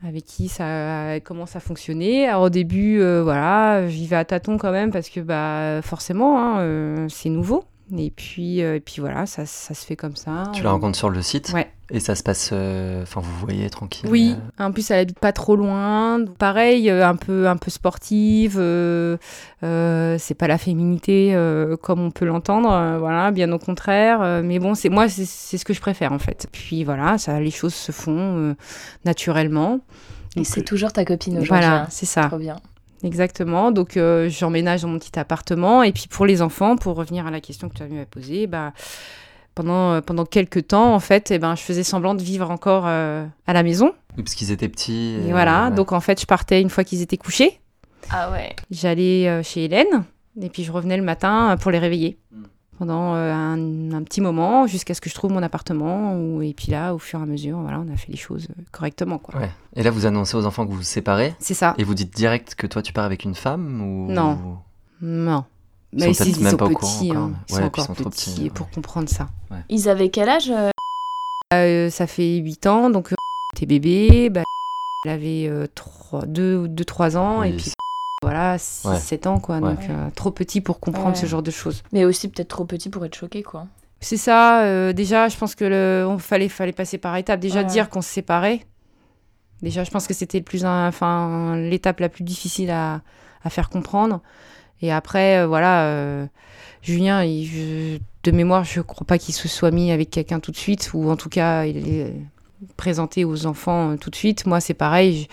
avec qui ça commence à fonctionner. Alors au début, euh, voilà, j'y vais à tâtons quand même parce que bah forcément, hein, euh, c'est nouveau. Et puis, euh, et puis voilà, ça, ça se fait comme ça. Tu la rencontres sur le site Ouais. et ça se passe. euh, Enfin, vous voyez tranquille. Oui, euh, en plus elle habite pas trop loin. Pareil, euh, un peu, un peu sportive. euh, euh, c'est pas la féminité euh, comme on peut l'entendre, euh, voilà, bien au contraire. euh, mais bon, c'est moi, c'est ce que je préfère en fait. Puis voilà, ça, les choses se font euh, naturellement. Et c'est toujours ta copine aujourd'hui. Voilà, hein. c'est ça. Trop bien. Exactement. Donc, euh, j'emménage dans mon petit appartement. Et puis, pour les enfants, pour revenir à la question que tu avais posée, bah, pendant, euh, pendant quelques temps, en fait, eh ben, je faisais semblant de vivre encore euh, à la maison. Oui, parce qu'ils étaient petits. Et et, voilà. ouais. Donc, en fait, je partais une fois qu'ils étaient couchés. Ah ouais. J'allais euh, chez Hélène. Et puis, je revenais le matin pour les réveiller. Pendant euh, un, un petit moment, jusqu'à ce que je trouve mon appartement. Ou- et puis là, au fur et à mesure, voilà, on a fait les choses euh, correctement. Quoi. Ouais. Et là, vous annoncez aux enfants que vous vous séparez C'est ça. et vous dites direct que toi tu pars avec une femme ou Non. Non. Ils sont Mais peut-être ils même sont pas petits, hein. ils Ouais, sont ils encore sont petits petits, ouais. pour comprendre ça. Ils avaient quel âge euh ça fait 8 ans, donc t'es bébé, bah, elle avait 2-3 ans, et puis voilà, Ouais. 6-7 ans, quoi. Ouais. Donc euh, trop petit pour comprendre Ouais. ce genre de choses. Mais aussi peut-être trop petit pour être choqué, quoi. C'est ça, euh, déjà, je pense que le, on fallait, fallait passer par étapes. Déjà, Ouais. dire qu'on se séparait. Déjà, je pense que c'était le plus, enfin, l'étape la plus difficile à, à faire comprendre. Et après, euh, voilà, euh, Julien, il- je- de mémoire, je crois pas qu'il se soit mis avec quelqu'un tout de suite, ou en tout cas, il est présenté aux enfants euh, tout de suite. Moi, c'est pareil.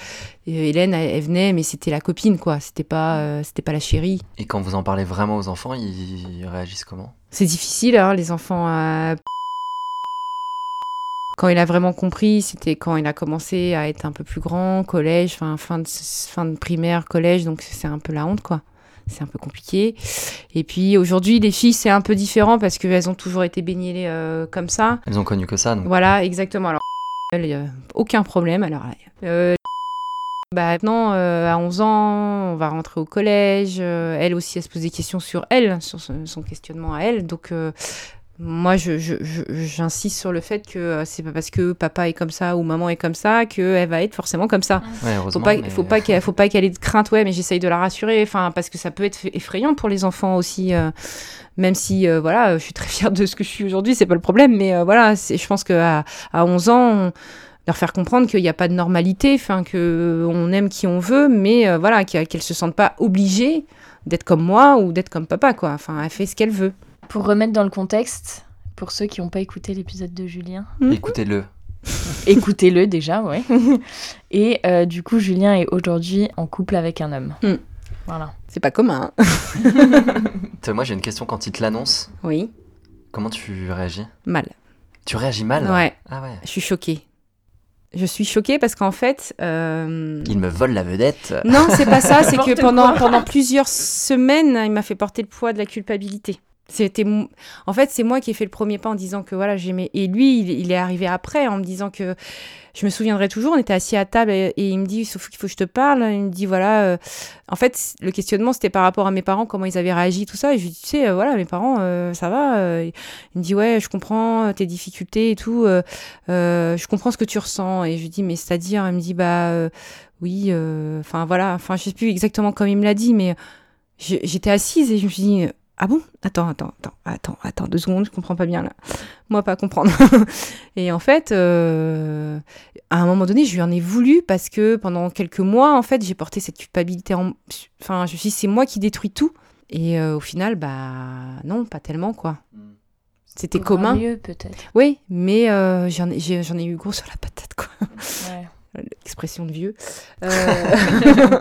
je- euh, Hélène, elle, elle venait, mais c'était la copine, quoi. C'était pas, euh, c'était pas la chérie. Et quand vous en parlez vraiment aux enfants, ils réagissent comment? C'est difficile, hein, les enfants. euh, Quand il a vraiment compris, c'était quand il a commencé à être un peu plus grand, collège, fin, fin, de, fin de primaire, collège, donc c'est un peu la honte, quoi. C'est un peu compliqué. Et puis aujourd'hui, les filles, c'est un peu différent parce qu'elles ont toujours été baignées euh, comme ça. Elles ont connu que ça, donc. Voilà, exactement. Alors, aucun problème. Alors, euh, bah, maintenant, euh, à 11 ans, on va rentrer au collège. Euh, elle aussi, elle se pose des questions sur elle, sur son, son questionnement à elle. Donc, moi, je- je- je- j'insiste sur le fait que euh, c'est pas parce que papa est comme ça ou maman est comme ça qu'elle va être forcément comme ça. Ouais, Faut pas, mais- faut pas [laughs] qu'elle, faut pas qu'elle ait de crainte, ouais, mais j'essaye de la rassurer, enfin, parce que ça peut être effrayant pour les enfants aussi, euh, même si, euh, voilà, je suis très fière de ce que je suis aujourd'hui, c'est pas le problème, mais euh, voilà, je pense qu'à à 11 ans, on- leur faire comprendre qu'il n'y a pas de normalité, enfin, que on aime qui on veut, mais euh, voilà, qu'elle, qu'elle se sente pas obligée d'être comme moi ou d'être comme papa, quoi. Enfin, elle fait ce qu'elle veut. Pour remettre dans le contexte, pour ceux qui n'ont pas écouté l'épisode de Julien, Écoutez-le. [laughs] Écoutez-le déjà, ouais. [laughs] Et euh, du coup, Julien est aujourd'hui en couple avec un homme. Mm. Voilà. C'est pas commun. hein. [laughs] Moi, j'ai une question. Quand il te l'annonce, Oui, comment tu réagis? Mal. Tu réagis mal? Ouais, Ah ouais. je suis choquée. Je suis choquée parce qu'en fait. euh, Il me vole la vedette. Non, c'est pas ça, c'est que pendant, pendant plusieurs semaines, il m'a fait porter le poids de la culpabilité. C'était en fait c'est moi qui ai fait le premier pas en disant que voilà j'aimais et lui il, est arrivé après en me disant que je me souviendrai toujours on était assis à table et, il me dit sauf qu'il faut que je te parle. Il me dit voilà euh, en fait le questionnement c'était par rapport à mes parents comment ils avaient réagi tout ça. Et je lui dis tu sais euh, voilà mes parents euh, ça va euh, il me dit ouais je comprends euh, tes difficultés et tout je comprends ce que tu ressens. Et je lui dis mais c'est à dire il me dit bah oui enfin voilà enfin je sais plus exactement comme il me l'a dit mais j'étais assise et je me suis dit ah bon? Attends, attends, attends, attends, attends, deux secondes, je comprends pas bien là. Moi, pas comprendre. [laughs] et en fait, euh, à un moment donné, je lui en ai voulu parce que pendant quelques mois, en fait, j'ai porté cette culpabilité en. Enfin, je me suis dit, c'est moi qui détruis tout. Et euh, au final, bah non, pas tellement quoi. C'était commun. mieux peut-être. Oui, mais euh, j'en ai, ai eu gros sur la patate quoi Ouais. L'expression de vieux. Euh, [laughs]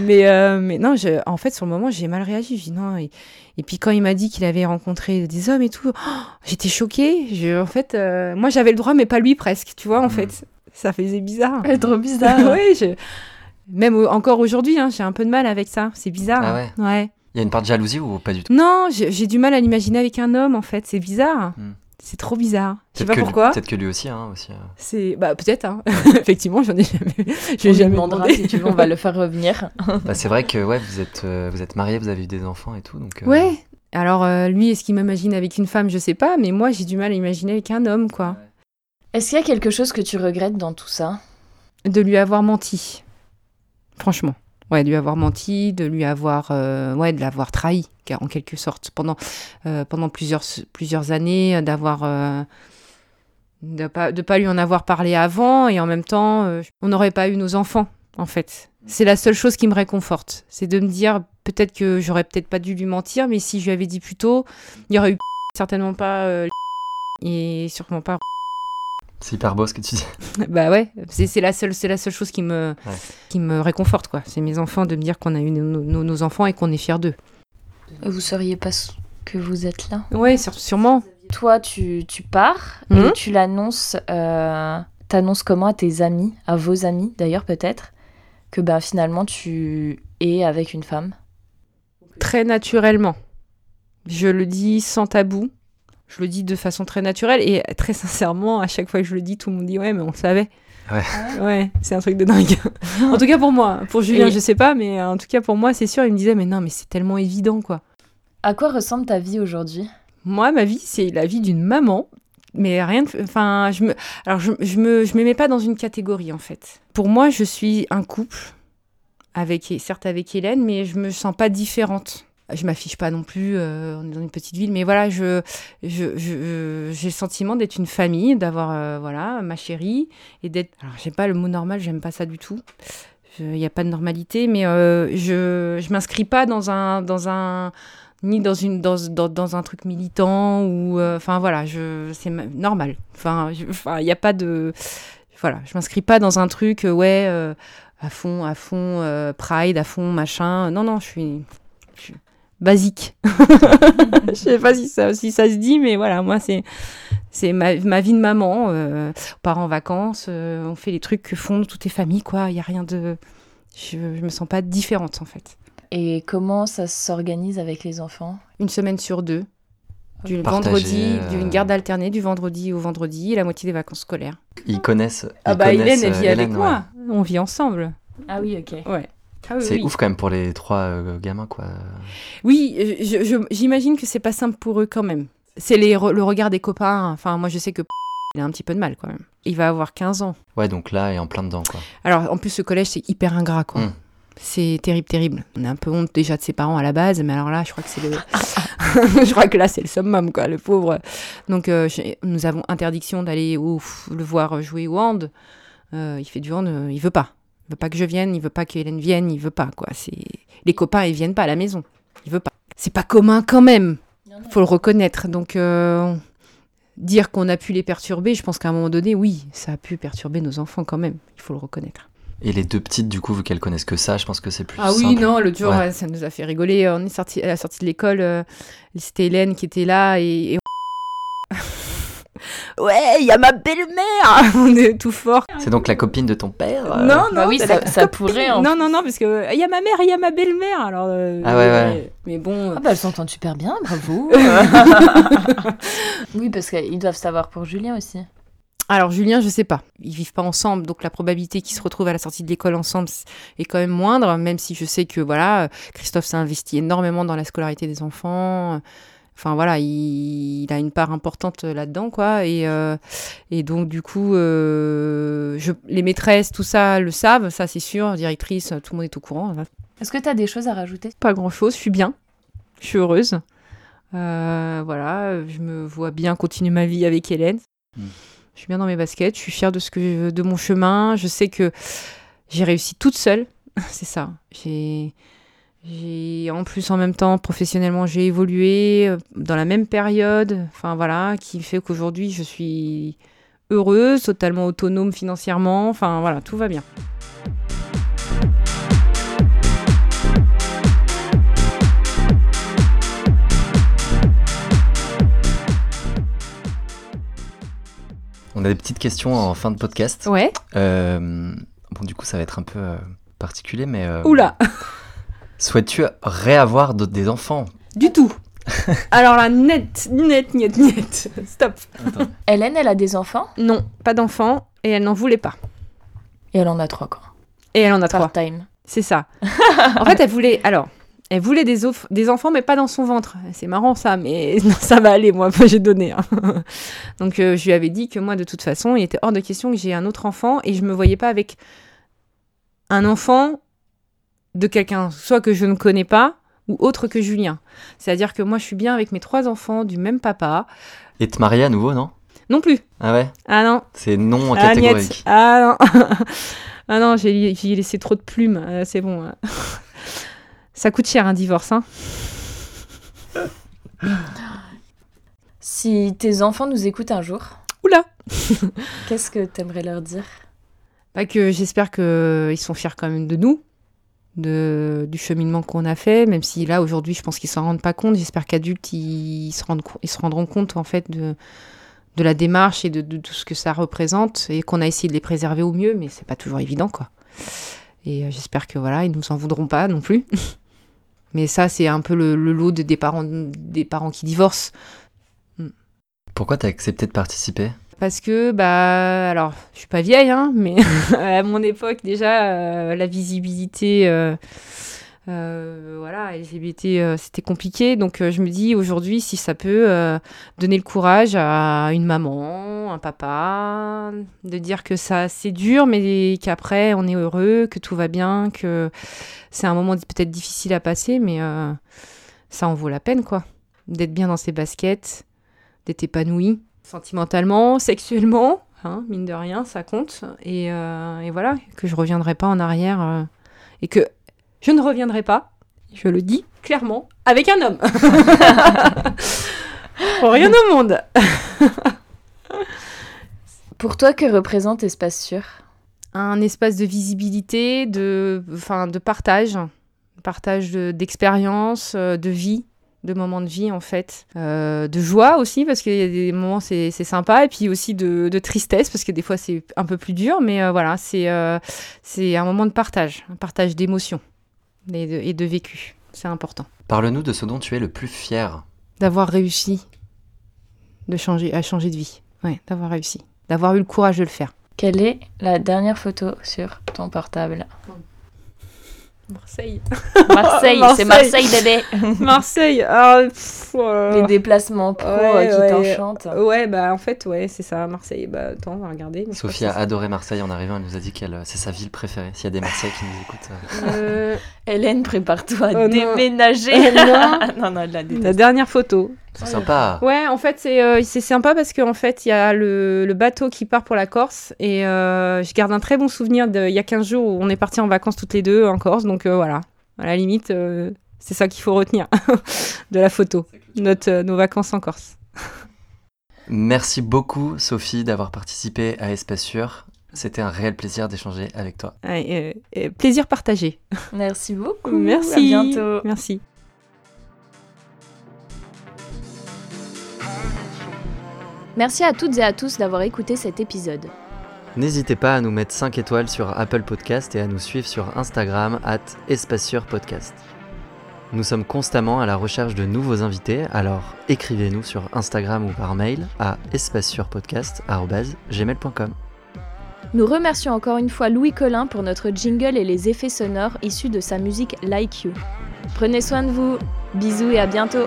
mais, euh, mais non, je, en fait, sur le moment, j'ai mal réagi. J'ai dit non. Et, et puis quand il m'a dit qu'il avait rencontré des hommes et tout, oh, j'étais choquée. Je, en fait, euh, moi, j'avais le droit, mais pas lui presque. Tu vois, en Mm. fait, ça faisait bizarre. Ouais, trop bizarre. [laughs] oui, je... même encore aujourd'hui, hein, j'ai un peu de mal avec ça. C'est bizarre. Ah hein. ouais. Il y a une part de jalousie ou pas du tout? Non, j'ai j'ai du mal à l'imaginer avec un homme, en fait. C'est bizarre. Mm. C'est trop bizarre. Je sais pas pourquoi. Peut-être que lui aussi. Hein, aussi euh. C'est bah peut-être. Hein. [laughs] Effectivement, j'en ai jamais. On J'ai lui jamais demandera demandé. si tu veux, on va le faire [laughs] revenir. Bah, c'est vrai que ouais, vous êtes, euh, vous êtes mariés, vous avez eu des enfants et tout. Donc, euh, Ouais. Alors euh, lui, est-ce qu'il m'imagine avec une femme? Je sais pas, mais moi j'ai du mal à imaginer avec un homme, quoi. Est-ce qu'il y a quelque chose que tu regrettes dans tout ça? De lui avoir menti. Franchement. Ouais, de lui avoir menti, de lui avoir, euh, ouais, de l'avoir trahi, en quelque sorte, pendant, euh, pendant plusieurs, plusieurs années, euh, d'avoir, de pas, de pas lui en avoir parlé avant, et en même temps, on n'aurait pas eu nos enfants, en fait. C'est la seule chose qui me réconforte, c'est de me dire peut-être que j'aurais peut-être pas dû lui mentir, mais si je lui avais dit plus tôt, il y aurait eu certainement pas et sûrement pas C'est hyper beau ce que tu dis. [laughs] bah ouais, c'est c'est la seule, c'est la seule chose qui me, Ouais. qui me réconforte quoi. C'est mes enfants de me dire qu'on a eu nos, nos- nos enfants et qu'on est fiers d'eux. Vous seriez pas que vous êtes là? Ouais, sur- sûrement. Toi, tu, tu pars et tu l'annonces. Euh, T'annonces comment à tes amis, à vos amis d'ailleurs peut-être, que ben finalement tu es avec une femme? Très naturellement. Je le dis sans tabou. Je le dis de façon très naturelle et très sincèrement, à chaque fois que je le dis, tout le monde dit ouais, mais on le savait. Ouais. Ouais, c'est un truc de dingue. [laughs] en tout cas pour moi. Pour Julien, Et- je sais pas, mais en tout cas pour moi, c'est sûr. Il me disait mais non, mais c'est tellement évident quoi. À quoi ressemble ta vie aujourd'hui? Moi, ma vie, c'est la vie d'une maman. Mais rien de. Enfin, je me. Alors, je, je me, je me mets pas dans une catégorie, en fait. Pour moi, je suis un couple, avec, certes avec Hélène, mais je me sens pas différente. Je m'affiche pas non plus, euh, on est dans une petite ville, mais voilà, je, je, j'ai le sentiment d'être une famille, d'avoir, euh, voilà, ma chérie, et d'être. Alors, j'aime pas le mot normal, j'aime pas ça du tout. Il n'y a pas de normalité, mais euh, je, je m'inscris pas dans un, dans un, ni dans une dans, dans, dans un truc militant ou enfin voilà c'est ma- normal enfin enfin il y a pas de voilà je m'inscris pas dans un truc ouais à fond à fond pride à fond machin non non je suis basique [laughs] je sais pas si ça si ça se dit mais voilà moi c'est c'est ma, ma vie de maman euh, on part en vacances euh, on fait les trucs que font toutes les familles quoi il y a rien de je, je me sens pas différente en fait Et comment ça s'organise avec les enfants? Une semaine sur deux. Du Partager, vendredi, euh, d'une garde alternée du vendredi au vendredi et la moitié des vacances scolaires. Ils connaissent. Ah ils bah connaissent, Hélène, elle vit avec moi. On vit ensemble. Ah oui, ok. Ouais. Ah oui, C'est oui. ouf quand même pour les trois euh, gamins quoi. Oui, je- j'imagine que c'est pas simple pour eux quand même. C'est re- le regard des copains. Enfin, moi je sais que il a un petit peu de mal quand même. Il va avoir 15 ans. Ouais donc là et en plein dedans quoi. Alors en plus ce collège c'est hyper ingrat quoi. Mm. C'est terrible, terrible. On a un peu honte déjà de ses parents à la base, mais alors là, je crois que c'est le, [laughs] je crois que là c'est le summum quoi, le pauvre. Donc euh, nous avons interdiction d'aller le voir jouer au hand. Euh, il fait du hand, euh, il veut pas. Il veut pas que je vienne, il veut pas que Hélène vienne, il veut pas quoi. C'est les copains ils viennent pas à la maison, il veut pas. C'est pas commun quand même, faut le reconnaître. Donc euh, dire qu'on a pu les perturber, je pense qu'à un moment donné, oui, ça a pu perturber nos enfants quand même, il faut le reconnaître. Et les deux petites, du coup, vu qu'elles connaissent que ça, je pense que c'est plus Ah oui, simple. non, l'autre jour, ouais, ça nous a fait rigoler. On est sorti à la sortie de l'école, euh, c'était Hélène qui était là et. et- ouais, il y a ma belle-mère [laughs] On est tout fort. C'est donc la copine de ton père euh, Non, non, Bah oui, c'est ça- pourrait, en Non, non, non, parce que euh, il y a ma mère il y a ma belle-mère. Alors. euh, Ah ouais, ouais. Mais bon. euh, Ah bah elles s'entendent super bien, bravo. [laughs] oui, parce qu'ils doivent savoir pour Julien aussi. Alors Julien, je sais pas. Ils vivent pas ensemble, donc la probabilité qu'ils se retrouvent à la sortie de l'école ensemble est quand même moindre, même si je sais que voilà, euh, Christophe s'est investi énormément dans la scolarité des enfants. Enfin voilà, il, il a une part importante là-dedans, quoi. Et, euh, et donc du coup, euh, je, les maîtresses, tout ça le savent, ça c'est sûr. Directrice, tout le monde est au courant. Est-ce que tu as des choses à rajouter? Pas grand-chose, je suis bien, je suis heureuse. Euh, voilà, je me vois bien continuer ma vie avec Hélène. Mm. Je suis bien dans mes baskets, je suis fière de ce que de mon chemin. Je sais que j'ai réussi toute seule, [laughs] c'est ça. J'ai j'ai en plus en même temps professionnellement j'ai évolué euh, dans la même période. Enfin voilà, qui fait qu'aujourd'hui je suis heureuse, totalement autonome financièrement. Enfin voilà, tout va bien. On a des petites questions en fin de podcast. Ouais. Euh, bon, du coup, ça va être un peu euh, particulier, mais. euh, Oula. [laughs] Souhaites-tu réavoir des enfants? Du tout. [laughs] Alors là, net, net, net, net. Stop. Hélène, elle a des enfants? Non, pas d'enfant et elle n'en voulait pas. et elle en a trois, quoi. Et elle en a trois. Part-time. C'est ça. [laughs] en fait, elle voulait. Alors, elle voulait des, off- des enfants, mais pas dans son ventre. C'est marrant ça, mais [laughs] non, ça va aller, moi, moi j'ai donné. hein. Donc, euh, je lui avais dit que moi, de toute façon, il était hors de question que j'ai un autre enfant et je me voyais pas avec un enfant de quelqu'un, soit que je ne connais pas ou autre que Julien. C'est-à-dire que moi, je suis bien avec mes trois enfants du même papa. Et te marier à nouveau, non? Non plus. Ah ouais? Ah non, C'est non Ah, niet. catégorique. Ah non. [laughs] ah non, j'ai j'ai laissé trop de plumes. Euh, c'est bon. hein. [laughs] Ça coûte cher un divorce. Hein. Si tes enfants nous écoutent un jour, Oula. [laughs] qu'est-ce que t'aimerais leur dire? Pas que j'espère qu'ils sont fiers quand même de nous, de, du cheminement qu'on a fait, même si là aujourd'hui je pense qu'ils s'en rendent pas compte. J'espère qu'adultes ils, se ils se rendront compte en fait de, de la démarche et de, tout ce que ça représente et qu'on a essayé de les préserver au mieux, mais c'est pas toujours évident quoi. Et euh, j'espère que voilà ils nous en voudront pas non plus. [laughs] mais ça c'est un peu le, lot de- des parents des parents qui divorcent. Pourquoi t'as accepté de participer? Parce que, bah, alors, je suis pas vieille, hein, mais [laughs] à mon époque, déjà, euh, la visibilité, euh, euh, voilà, LGBT, c'était compliqué. Donc, je me dis aujourd'hui, si ça peut donner le courage à une maman, un papa, de dire que ça, c'est dur, mais qu'après, on est heureux, que tout va bien, que c'est un moment peut-être difficile à passer, mais ça en vaut la peine, quoi. D'être bien dans ses baskets, d'être épanoui sentimentalement, sexuellement, hein, mine de rien, ça compte. Et, euh, et voilà, que je reviendrai pas en arrière euh, et que je ne reviendrai pas, je le dis clairement, avec un homme. [laughs] Pour rien au monde. [laughs] Pour toi, que représente Espace Sûr? Un espace de visibilité, de, enfin, de partage, partage de- d'expérience, euh, de vie de moments de vie en fait, Euh, de joie aussi parce qu'il y a des moments c'est c'est sympa et puis aussi de, de tristesse parce que des fois c'est un peu plus dur mais euh, voilà c'est euh, c'est un moment de partage, un partage d'émotions et de, et de vécu, c'est important. Parle-nous de ce dont tu es le plus fier. D'avoir réussi de changer, à changer de vie, ouais, d'avoir réussi, d'avoir eu le courage de le faire. Quelle est la dernière photo sur ton portable? Marseille. Marseille, [laughs] c'est Marseille bébé [laughs] Marseille. Ah, pff, oh. Les déplacements pro Ouais, euh, qui ouais. t'enchantent. Ouais, bah en fait, ouais, c'est ça, Marseille. Bah attends, on va regarder. Sophie a adoré Marseille en arrivant, elle nous a dit qu'elle c'est sa ville préférée. S'il y a des Marseillais qui nous écoutent. euh. Euh, Hélène, prépare-toi à Oh non. déménager. Non. [laughs] non, non, elle la déteste. la dernière photo. C'est sympa. Ouais, en fait, c'est euh, c'est sympa parce qu'en fait, il y a le, le bateau qui part pour la Corse et euh, je garde un très bon souvenir de il y a 15 jours où on est partis en vacances toutes les deux en Corse. Donc euh, voilà, à la limite, euh, c'est ça qu'il faut retenir [laughs] de la photo, Notre, euh, nos vacances en Corse. Merci beaucoup Sophie d'avoir participé à Espace Sûr. C'était un réel plaisir d'échanger avec toi. Euh, euh, plaisir partagé. Merci beaucoup. Merci. À bientôt. Merci. Merci à toutes et à tous d'avoir écouté cet épisode. N'hésitez pas à nous mettre 5 étoiles sur Apple Podcast et à nous suivre sur Instagram at Podcast. Nous sommes constamment à la recherche de nouveaux invités, alors écrivez-nous sur Instagram ou par mail à espacesurpodcast.gmail.com. Nous remercions encore une fois Louis Collin pour notre jingle et les effets sonores issus de sa musique Like You. Prenez soin de vous, bisous et à bientôt